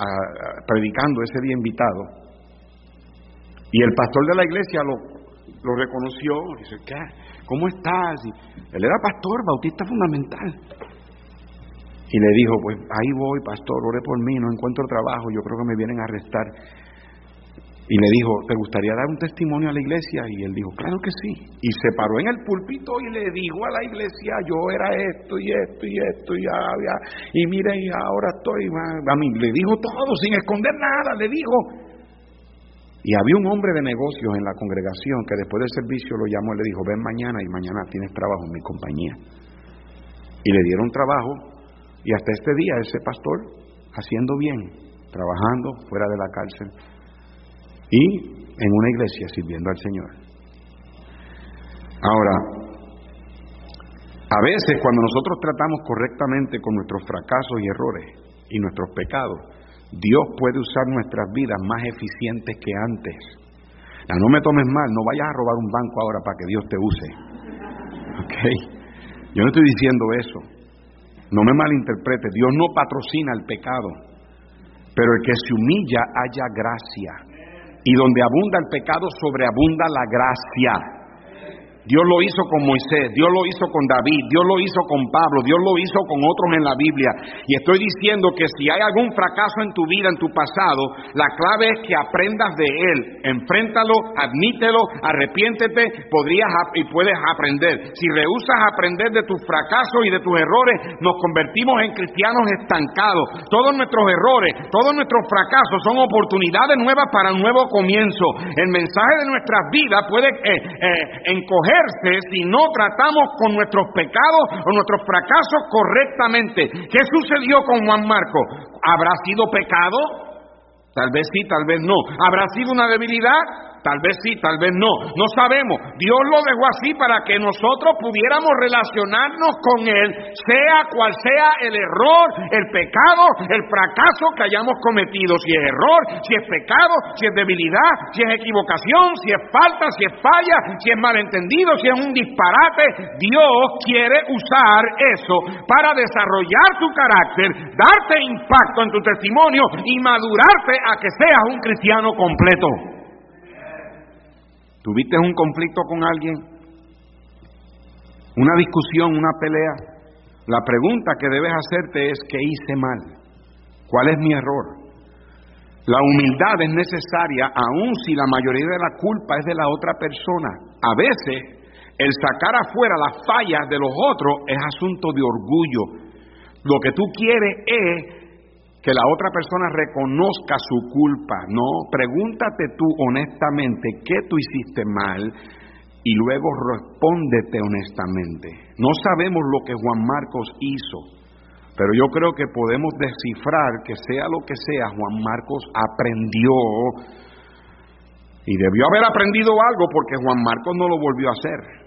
Speaker 1: ah, predicando ese día invitado. Y el pastor de la iglesia lo, lo reconoció, dice, ¿qué? ¿Cómo estás? Y él era pastor bautista fundamental. Y le dijo, pues ahí voy, pastor, ore por mí, no encuentro trabajo, yo creo que me vienen a arrestar. Y le dijo, ¿te gustaría dar un testimonio a la iglesia? Y él dijo, claro que sí. Y se paró en el púlpito y le dijo a la iglesia, yo era esto y esto y esto y ya, y mire, y ahora estoy, a mí le dijo todo sin esconder nada, le dijo. Y había un hombre de negocios en la congregación que después del servicio lo llamó y le dijo, ven mañana y mañana tienes trabajo en mi compañía. Y le dieron trabajo y hasta este día ese pastor haciendo bien, trabajando fuera de la cárcel y en una iglesia sirviendo al Señor. Ahora, a veces cuando nosotros tratamos correctamente con nuestros fracasos y errores y nuestros pecados, Dios puede usar nuestras vidas más eficientes que antes. no me tomes mal, no vayas a robar un banco ahora para que Dios te use. ¿Ok? Yo no estoy diciendo eso. No me malinterprete. Dios no patrocina el pecado. Pero el que se humilla haya gracia. Y donde abunda el pecado, sobreabunda la gracia. Dios lo hizo con Moisés, Dios lo hizo con David, Dios lo hizo con Pablo, Dios lo hizo con otros en la Biblia. Y estoy diciendo que si hay algún fracaso en tu vida, en tu pasado, la clave es que aprendas de él. Enfréntalo, admítelo, arrepiéntete, podrías y puedes aprender. Si rehusas aprender de tus fracasos y de tus errores, nos convertimos en cristianos estancados. Todos nuestros errores, todos nuestros fracasos son oportunidades nuevas para un nuevo comienzo. El mensaje de nuestras vidas puede eh, eh, encoger si no tratamos con nuestros pecados o nuestros fracasos correctamente. ¿Qué sucedió con Juan Marco? ¿Habrá sido pecado? Tal vez sí, tal vez no. ¿Habrá sido una debilidad? Tal vez sí, tal vez no, no sabemos. Dios lo dejó así para que nosotros pudiéramos relacionarnos con Él, sea cual sea el error, el pecado, el fracaso que hayamos cometido. Si es error, si es pecado, si es debilidad, si es equivocación, si es falta, si es falla, si es malentendido, si es un disparate. Dios quiere usar eso para desarrollar tu carácter, darte impacto en tu testimonio y madurarte a que seas un cristiano completo. ¿Tuviste un conflicto con alguien? ¿Una discusión, una pelea? La pregunta que debes hacerte es ¿qué hice mal? ¿Cuál es mi error? La humildad es necesaria aun si la mayoría de la culpa es de la otra persona. A veces el sacar afuera las fallas de los otros es asunto de orgullo. Lo que tú quieres es que la otra persona reconozca su culpa. No, pregúntate tú honestamente qué tú hiciste mal y luego respóndete honestamente. No sabemos lo que Juan Marcos hizo, pero yo creo que podemos descifrar que sea lo que sea, Juan Marcos aprendió y debió haber aprendido algo porque Juan Marcos no lo volvió a hacer.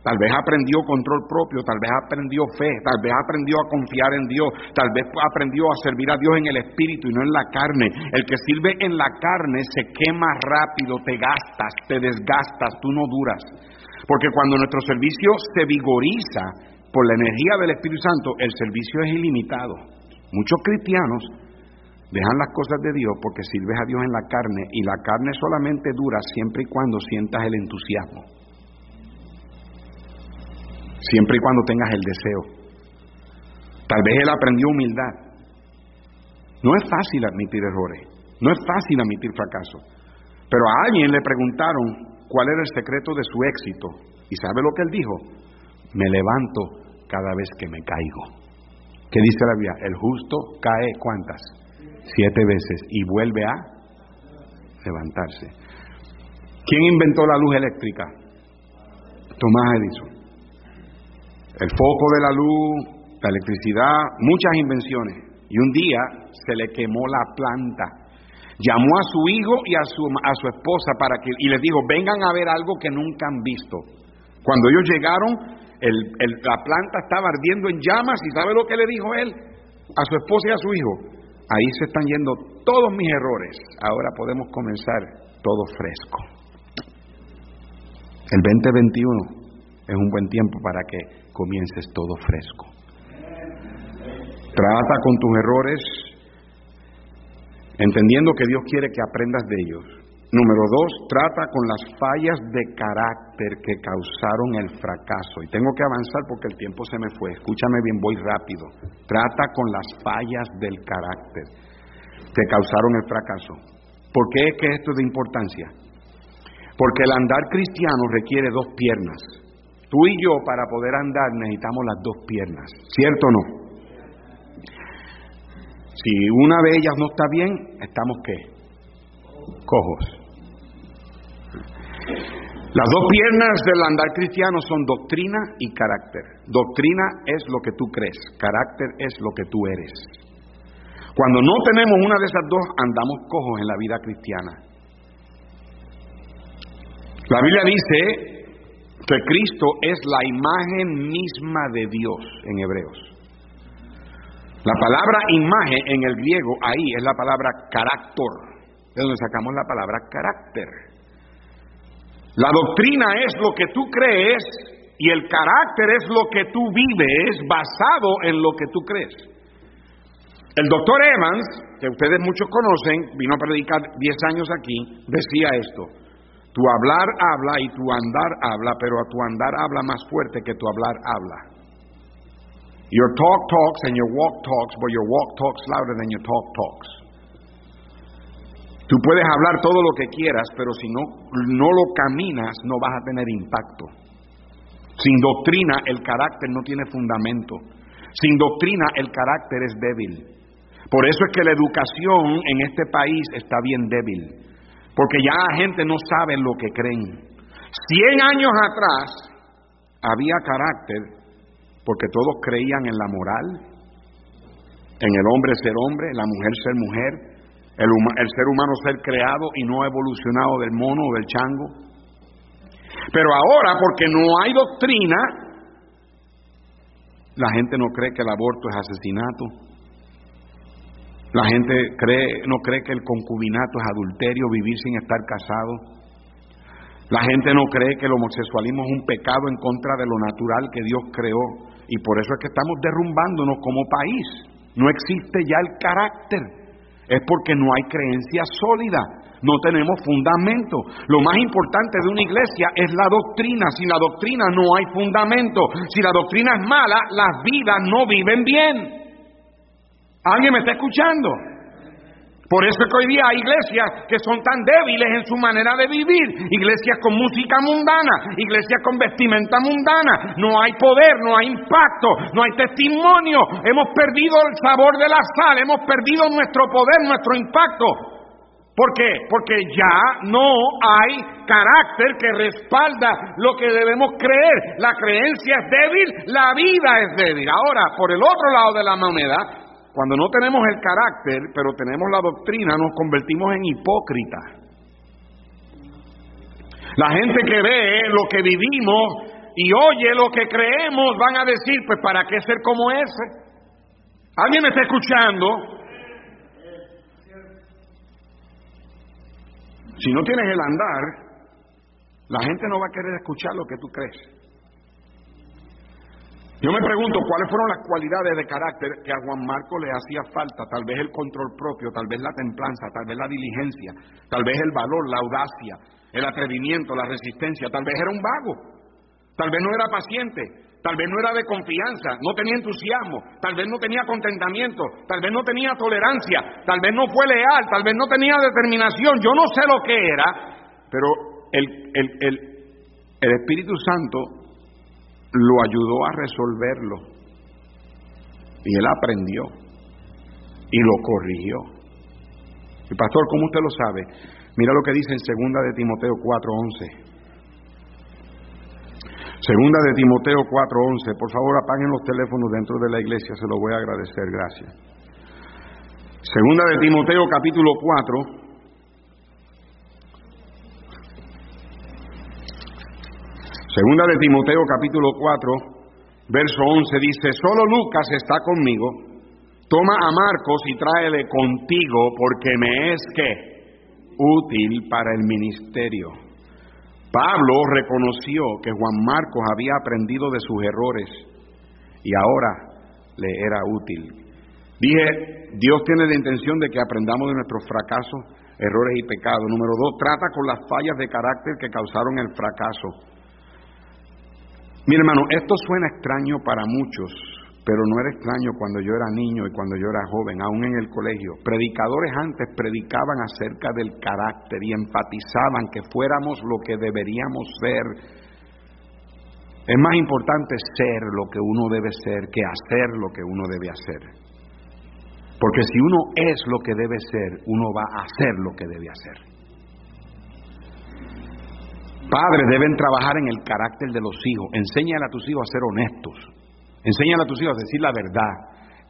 Speaker 1: Tal vez aprendió control propio, tal vez aprendió fe, tal vez aprendió a confiar en Dios, tal vez aprendió a servir a Dios en el espíritu y no en la carne. El que sirve en la carne se quema rápido, te gastas, te desgastas, tú no duras. Porque cuando nuestro servicio se vigoriza por la energía del Espíritu Santo, el servicio es ilimitado. Muchos cristianos dejan las cosas de Dios porque sirves a Dios en la carne y la carne solamente dura siempre y cuando sientas el entusiasmo siempre y cuando tengas el deseo. Tal vez él aprendió humildad. No es fácil admitir errores, no es fácil admitir fracaso. Pero a alguien le preguntaron cuál era el secreto de su éxito. ¿Y sabe lo que él dijo? Me levanto cada vez que me caigo. ¿Qué dice la Biblia? El justo cae cuántas? Siete veces y vuelve a levantarse. ¿Quién inventó la luz eléctrica? Tomás Edison el foco de la luz, la electricidad, muchas invenciones. Y un día se le quemó la planta. Llamó a su hijo y a su, a su esposa para que, y les dijo, vengan a ver algo que nunca han visto. Cuando ellos llegaron, la planta estaba ardiendo en llamas y ¿sabe lo que le dijo él? A su esposa y a su hijo. Ahí se están yendo todos mis errores. Ahora podemos comenzar todo fresco. El 2021 es un buen tiempo para que comiences todo fresco. Trata con tus errores, entendiendo que Dios quiere que aprendas de ellos. Número dos, trata con las fallas de carácter que causaron el fracaso. Y tengo que avanzar porque el tiempo se me fue. Escúchame bien, voy rápido. Trata con las fallas del carácter que causaron el fracaso. ¿Por qué es que esto es de importancia? Porque el andar cristiano requiere dos piernas. Tú y yo para poder andar necesitamos las dos piernas, ¿cierto o no? Si una de ellas no está bien, estamos qué? Cojos. Las dos piernas del andar cristiano son doctrina y carácter. Doctrina es lo que tú crees, carácter es lo que tú eres. Cuando no tenemos una de esas dos, andamos cojos en la vida cristiana. La Biblia dice que Cristo es la imagen misma de Dios en Hebreos. La palabra imagen en el griego ahí es la palabra carácter, de donde sacamos la palabra carácter. La doctrina es lo que tú crees y el carácter es lo que tú vives basado en lo que tú crees. El doctor Evans, que ustedes muchos conocen, vino a predicar 10 años aquí, decía esto. Tu hablar habla y tu andar habla, pero tu andar habla más fuerte que tu hablar habla. Your talk talks and your walk talks, but your walk talks louder than your talk talks. Tú puedes hablar todo lo que quieras, pero si no, no lo caminas, no vas a tener impacto. Sin doctrina, el carácter no tiene fundamento. Sin doctrina, el carácter es débil. Por eso es que la educación en este país está bien débil. Porque ya la gente no sabe lo que creen. Cien años atrás había carácter porque todos creían en la moral, en el hombre ser hombre, la mujer ser mujer, El, el ser humano ser creado y no evolucionado del mono o del chango. Pero ahora, porque no hay doctrina, la gente no cree que el aborto es asesinato. La gente cree, no cree que el concubinato es adulterio, vivir sin estar casado. La gente no cree que el homosexualismo es un pecado en contra de lo natural que Dios creó. Y por eso es que estamos derrumbándonos como país. No existe ya el carácter. Es porque no hay creencia sólida. No tenemos fundamento. Lo más importante de una iglesia es la doctrina. Sin la doctrina no hay fundamento. Si la doctrina es mala, las vidas no viven bien. ¿Alguien me está escuchando? Por eso es que hoy día hay iglesias que son tan débiles en su manera de vivir, iglesias con música mundana, iglesias con vestimenta mundana, no hay poder, no hay impacto, no hay testimonio, hemos perdido el sabor de la sal, hemos perdido nuestro poder, nuestro impacto. ¿Por qué? Porque ya no hay carácter que respalda lo que debemos creer. La creencia es débil, la vida es débil. Ahora, por el otro lado de la moneda, cuando no tenemos el carácter, pero tenemos la doctrina, nos convertimos en hipócritas. La gente que ve lo que vivimos y oye lo que creemos van a decir, pues ¿para qué ser como ese? ¿Alguien me está escuchando? Si no tienes el andar, la gente no va a querer escuchar lo que tú crees. Yo me pregunto cuáles fueron las cualidades de carácter que a Juan Marco le hacía falta, tal vez el control propio, tal vez la templanza, tal vez la diligencia, tal vez el valor, la audacia, el atrevimiento, la resistencia, tal vez era un vago, tal vez no era paciente, tal vez no era de confianza, no tenía entusiasmo, tal vez no tenía contentamiento, tal vez no tenía tolerancia, tal vez no fue leal, tal vez no tenía determinación, yo no sé lo que era, pero el, el, el, Espíritu Santo lo ayudó a resolverlo. Y él aprendió y lo corrigió. Y pastor, ¿cómo usted lo sabe? Mira lo que dice en segunda de Timoteo 4:11. Segunda de Timoteo 4:11. Por favor, apaguen los teléfonos dentro de la iglesia, se lo voy a agradecer, gracias. Segunda de Timoteo capítulo 4, Segunda de Timoteo capítulo 4, verso 11 dice, solo Lucas está conmigo, toma a Marcos y tráele contigo porque me es que útil para el ministerio. Pablo reconoció que Juan Marcos había aprendido de sus errores y ahora le era útil. Dije, Dios tiene la intención de que aprendamos de nuestros fracasos, errores y pecados. Número dos, trata con las fallas de carácter que causaron el fracaso. Mi hermano, esto suena extraño para muchos, pero no era extraño cuando yo era niño y cuando yo era joven, aún en el colegio. Predicadores antes predicaban acerca del carácter y enfatizaban que fuéramos lo que deberíamos ser. Es más importante ser lo que uno debe ser que hacer lo que uno debe hacer. Porque si uno es lo que debe ser, uno va a hacer lo que debe hacer. Padres deben trabajar en el carácter de los hijos. Enséñale a tus hijos a ser honestos. Enséñale a tus hijos a decir la verdad.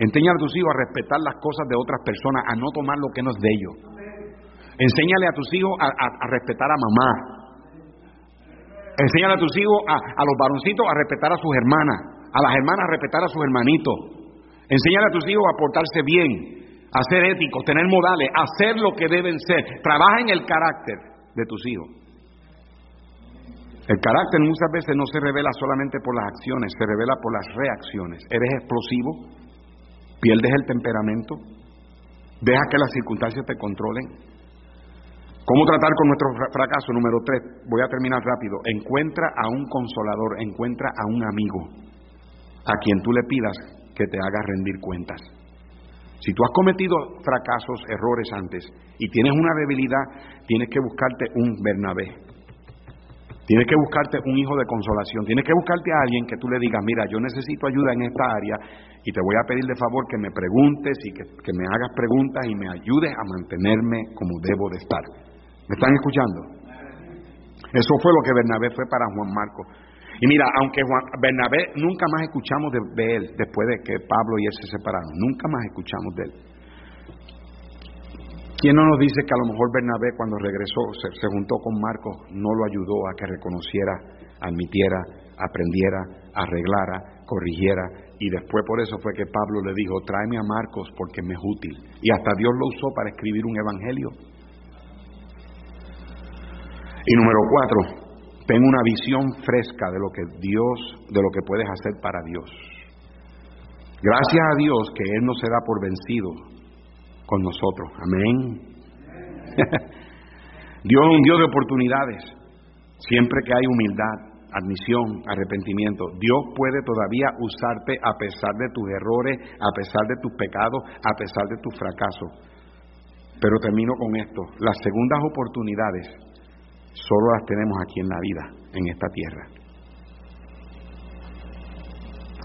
Speaker 1: Enséñale a tus hijos a respetar las cosas de otras personas, a no tomar lo que no es de ellos. Enséñale a tus hijos a, respetar a mamá. Enséñale a tus hijos a, los varoncitos a respetar a sus hermanas, a las hermanas a respetar a sus hermanitos. Enséñale a tus hijos a portarse bien, a ser éticos, tener modales, a hacer lo que deben ser. Trabaja en el carácter de tus hijos. El carácter muchas veces no se revela solamente por las acciones, se revela por las reacciones. Eres explosivo, pierdes el temperamento, deja que las circunstancias te controlen. ¿Cómo tratar con nuestro fracaso? Número tres, voy a terminar rápido. Encuentra a un consolador, encuentra a un amigo a quien tú le pidas que te haga rendir cuentas. Si tú has cometido fracasos, errores antes y tienes una debilidad, tienes que buscarte un Bernabé, Tienes que buscarte un hijo de consolación. Tienes que buscarte a alguien que tú le digas, mira, yo necesito ayuda en esta área y te voy a pedir de favor que me preguntes y que, me hagas preguntas y me ayudes a mantenerme como debo de estar. ¿Me están escuchando? Eso fue lo que Bernabé fue para Juan Marco. Y mira, aunque Juan, Bernabé nunca más escuchamos de él después de que Pablo y él se separaron, nunca más escuchamos de él. ¿Quién no nos dice que a lo mejor Bernabé cuando regresó, se, juntó con Marcos, no lo ayudó a que reconociera, admitiera, aprendiera, arreglara, corrigiera? Y después por eso fue que Pablo le dijo, tráeme a Marcos porque me es útil. Y hasta Dios lo usó para escribir un evangelio. Y número cuatro, ten una visión fresca de lo que Dios, de lo que puedes hacer para Dios. Gracias a Dios que Él no se da por vencido, con nosotros. Amén. [LAUGHS] Dios es un Dios de oportunidades. Siempre que hay humildad, admisión, arrepentimiento, Dios puede todavía usarte a pesar de tus errores, a pesar de tus pecados, a pesar de tus fracasos. Pero termino con esto. Las segundas oportunidades solo las tenemos aquí en la vida, en esta tierra.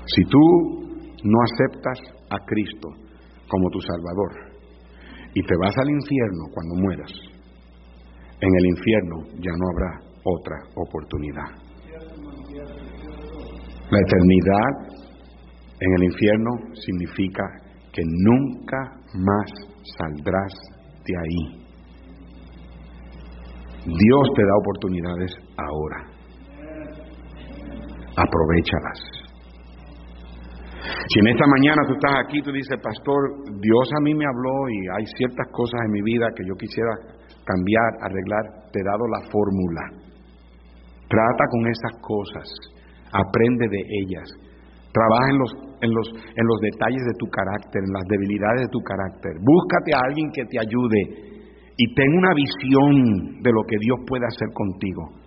Speaker 1: Si tú no aceptas a Cristo como tu Salvador, y te vas al infierno cuando mueras, en el infierno ya no habrá otra oportunidad. La eternidad en el infierno significa que nunca más saldrás de ahí. Dios te da oportunidades ahora. Aprovechalas. Si en esta mañana tú estás aquí, tú dices, pastor, Dios a mí me habló y hay ciertas cosas en mi vida que yo quisiera cambiar, arreglar, te he dado la fórmula. Trata con esas cosas, aprende de ellas, trabaja en los, en, los, en los detalles de tu carácter, en las debilidades de tu carácter. Búscate a alguien que te ayude y ten una visión de lo que Dios puede hacer contigo.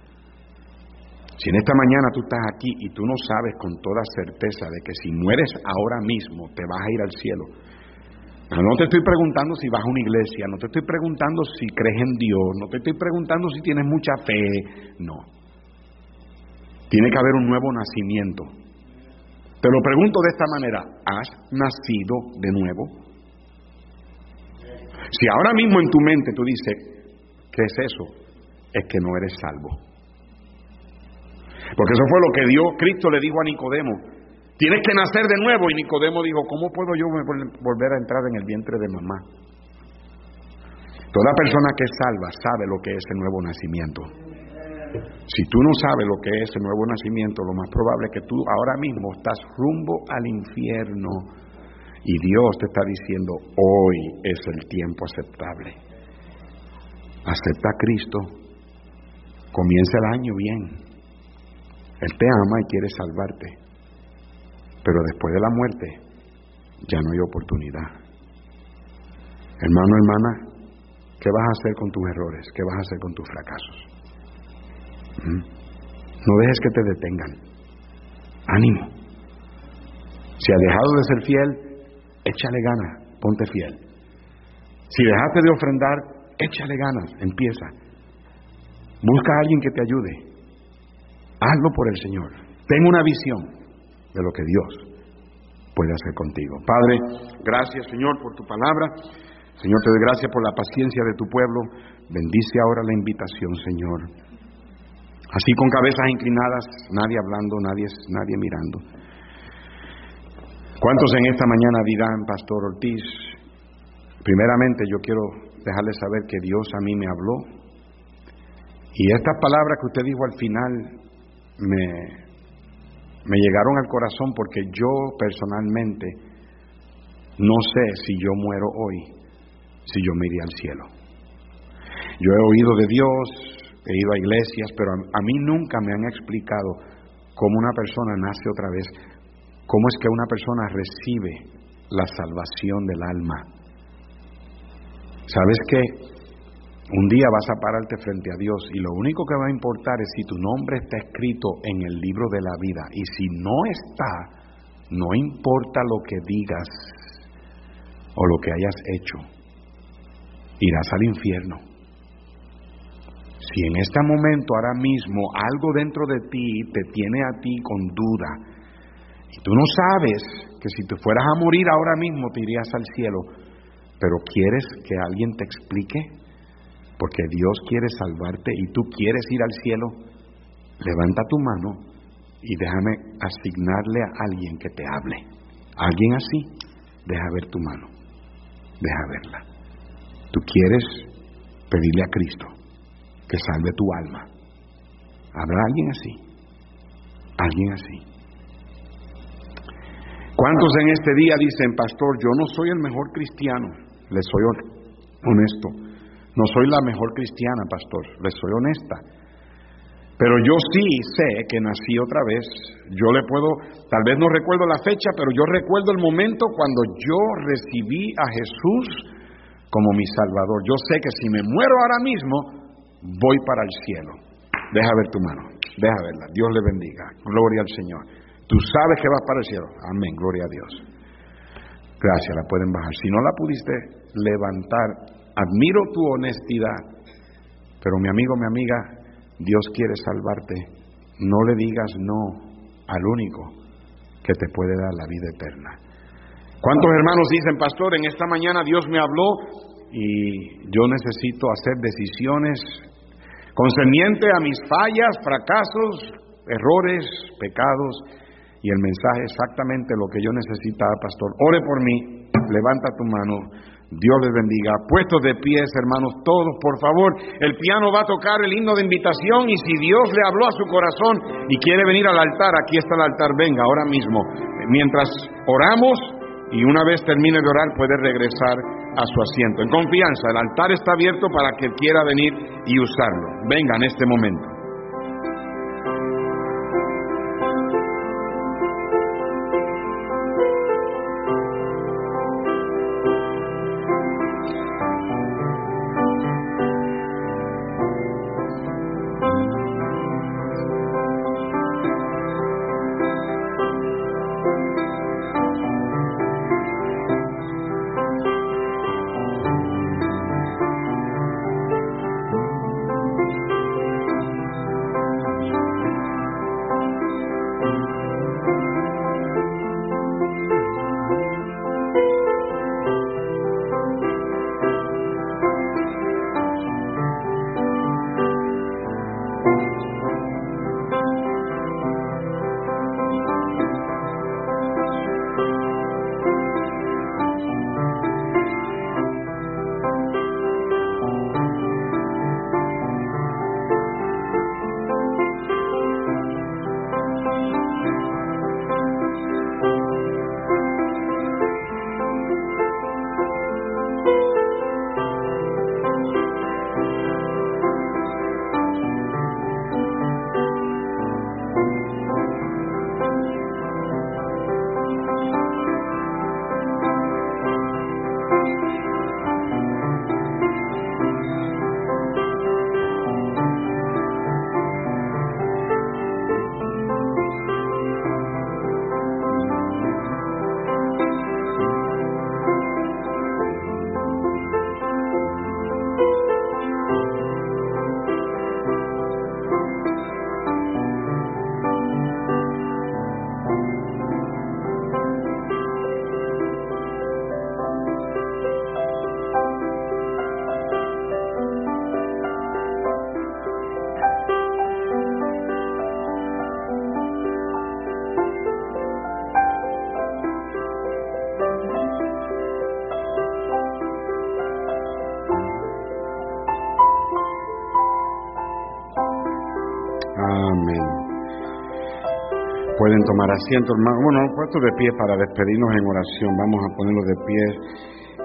Speaker 1: Si en esta mañana tú estás aquí y tú no sabes con toda certeza de que si mueres ahora mismo te vas a ir al cielo, no te estoy preguntando si vas a una iglesia, no te estoy preguntando si crees en Dios, no te estoy preguntando si tienes mucha fe, no. Tiene que haber un nuevo nacimiento. Te lo pregunto de esta manera, ¿has nacido de nuevo? Si ahora mismo en tu mente tú dices, ¿qué es eso? Es que no eres salvo. Porque eso fue lo que Dios, Cristo le dijo a Nicodemo. Tienes que nacer de nuevo. Y Nicodemo dijo, ¿cómo puedo yo volver a entrar en el vientre de mamá? Toda persona que es salva sabe lo que es el nuevo nacimiento. Si tú no sabes lo que es el nuevo nacimiento, lo más probable es que tú ahora mismo estás rumbo al infierno y Dios te está diciendo, hoy es el tiempo aceptable. Acepta a Cristo, comienza el año bien, él te ama y quiere salvarte. Pero después de la muerte ya no hay oportunidad. Hermano, hermana, ¿qué vas a hacer con tus errores? ¿Qué vas a hacer con tus fracasos? ¿Mm? No dejes que te detengan. Ánimo. Si has dejado de ser fiel, échale ganas, ponte fiel. Si dejaste de ofrendar, échale ganas, empieza. Busca a alguien que te ayude. Hazlo por el Señor. Ten una visión de lo que Dios puede hacer contigo. Padre, gracias Señor por tu palabra. Señor, te doy gracias por la paciencia de tu pueblo. Bendice ahora la invitación, Señor. Así con cabezas inclinadas, nadie hablando, nadie, nadie mirando. ¿Cuántos en esta mañana dirán, Pastor Ortiz? Primeramente yo quiero dejarles saber que Dios a mí me habló. Y estas palabras que usted dijo al final me, me llegaron al corazón porque yo personalmente no sé si yo muero hoy, si yo me iré al cielo. Yo he oído de Dios, he ido a iglesias, pero a, mí nunca me han explicado cómo una persona nace otra vez, cómo es que una persona recibe la salvación del alma. ¿Sabes qué? Un día vas a pararte frente a Dios y lo único que va a importar es si tu nombre está escrito en el libro de la vida. Y si no está, no importa lo que digas o lo que hayas hecho, irás al infierno. Si en este momento, ahora mismo, algo dentro de ti te tiene a ti con duda, y tú no sabes que si te fueras a morir ahora mismo te irías al cielo, pero quieres que alguien te explique, porque Dios quiere salvarte y tú quieres ir al cielo, levanta tu mano y déjame asignarle a alguien que te hable. Alguien así, deja ver tu mano, deja verla. Tú quieres pedirle a Cristo que salve tu alma. ¿Habrá alguien así? ¿Alguien así? ¿Cuántos en este día dicen, pastor, yo no soy el mejor cristiano? Les soy honesto. No soy la mejor cristiana, pastor. Les soy honesta. Pero yo sí sé que nací otra vez. Yo le puedo, tal vez no recuerdo la fecha, pero yo recuerdo el momento cuando yo recibí a Jesús como mi Salvador. Yo sé que si me muero ahora mismo, voy para el cielo. Deja ver tu mano, deja verla. Dios le bendiga. Gloria al Señor. Tú sabes que vas para el cielo. Amén, gloria a Dios. Gracias, la pueden bajar. Si no la pudiste levantar, admiro tu honestidad. Pero mi amigo, mi amiga, Dios quiere salvarte, no le digas no al único que te puede dar la vida eterna. ¿Cuántos hermanos dicen, pastor, en esta mañana Dios me habló y yo necesito hacer decisiones concerniente a mis fallas, fracasos, errores, pecados? Y el mensaje exactamente lo que yo necesitaba, pastor. Ore por mí, levanta tu mano Dios les bendiga. Puestos de pies, hermanos, todos, por favor. El piano va a tocar el himno de invitación y si Dios le habló a su corazón y quiere venir al altar, aquí está el altar, venga ahora mismo. Mientras oramos y una vez termine de orar puede regresar a su asiento. En confianza, el altar está abierto para que quiera venir y usarlo. Venga en este momento. Tomar asiento, hermano. Bueno, puesto de pie para despedirnos en oración. Vamos a ponerlo de pie.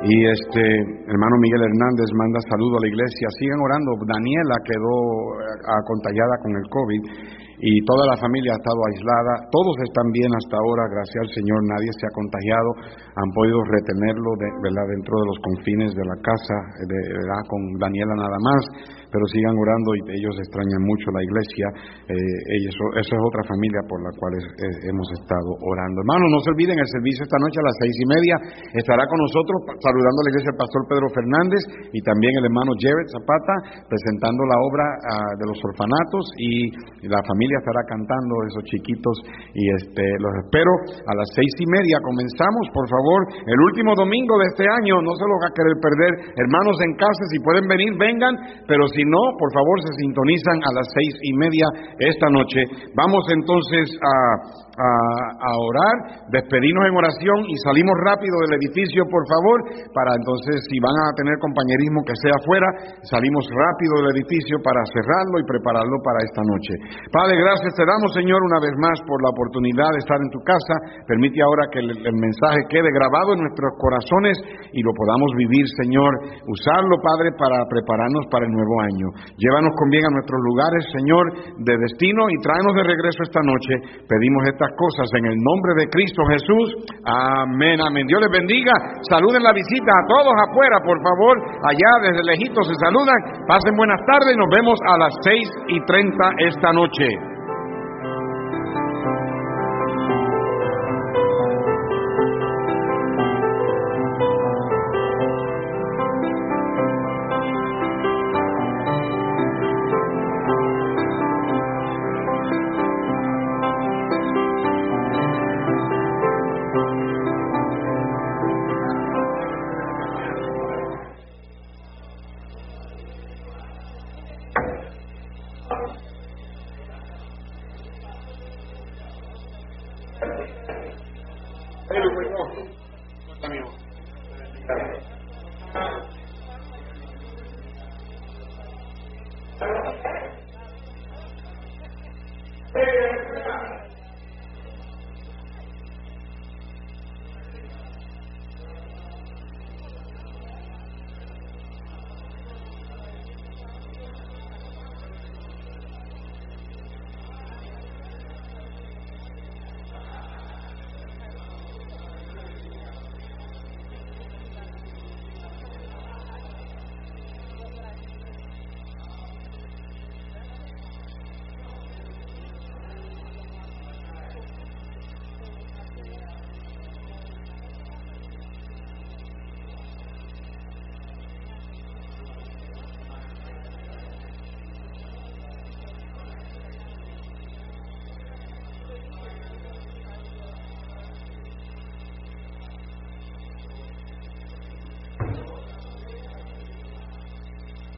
Speaker 1: Y este hermano Miguel Hernández manda saludo a la iglesia. Sigan orando. Daniela quedó eh, contagiada con el COVID y toda la familia ha estado aislada. Todos están bien hasta ahora, gracias al Señor. Nadie se ha contagiado. Han podido retenerlo de, ¿verdad? dentro de los confines de la casa, de, ¿verdad? con Daniela nada más pero sigan orando y ellos extrañan mucho la iglesia. Eh, eso, es otra familia por la cual hemos estado orando. Hermanos, no se olviden, el servicio esta noche a las seis y media estará con nosotros saludando a la iglesia el pastor Pedro Fernández y también el hermano Jared Zapata presentando la obra ah, de los orfanatos y la familia estará cantando, esos chiquitos, y este, los espero a las seis y media. Comenzamos, por favor, el último domingo de este año, no se lo va a querer perder. Hermanos en casa, si pueden venir, vengan, pero si no, por favor, se sintonizan a las seis y media esta noche. Vamos entonces a, a, orar, despedirnos en oración y salimos rápido del edificio, por favor, para entonces, si van a tener compañerismo que sea afuera, salimos rápido del edificio para cerrarlo y prepararlo para esta noche. Padre, gracias te damos, Señor, una vez más por la oportunidad de estar en tu casa. Permite ahora que el, el mensaje quede grabado en nuestros corazones y lo podamos vivir, Señor. Usarlo, Padre, para prepararnos para el nuevo año. Llévanos con bien a nuestros lugares, Señor, de destino y tráenos de regreso esta noche. Pedimos esta cosas en el nombre de Cristo Jesús. Amén, amén. Dios les bendiga. Saluden la visita a todos afuera, por favor. Allá desde lejitos se saludan. Pasen buenas tardes nos vemos a las seis y treinta esta noche.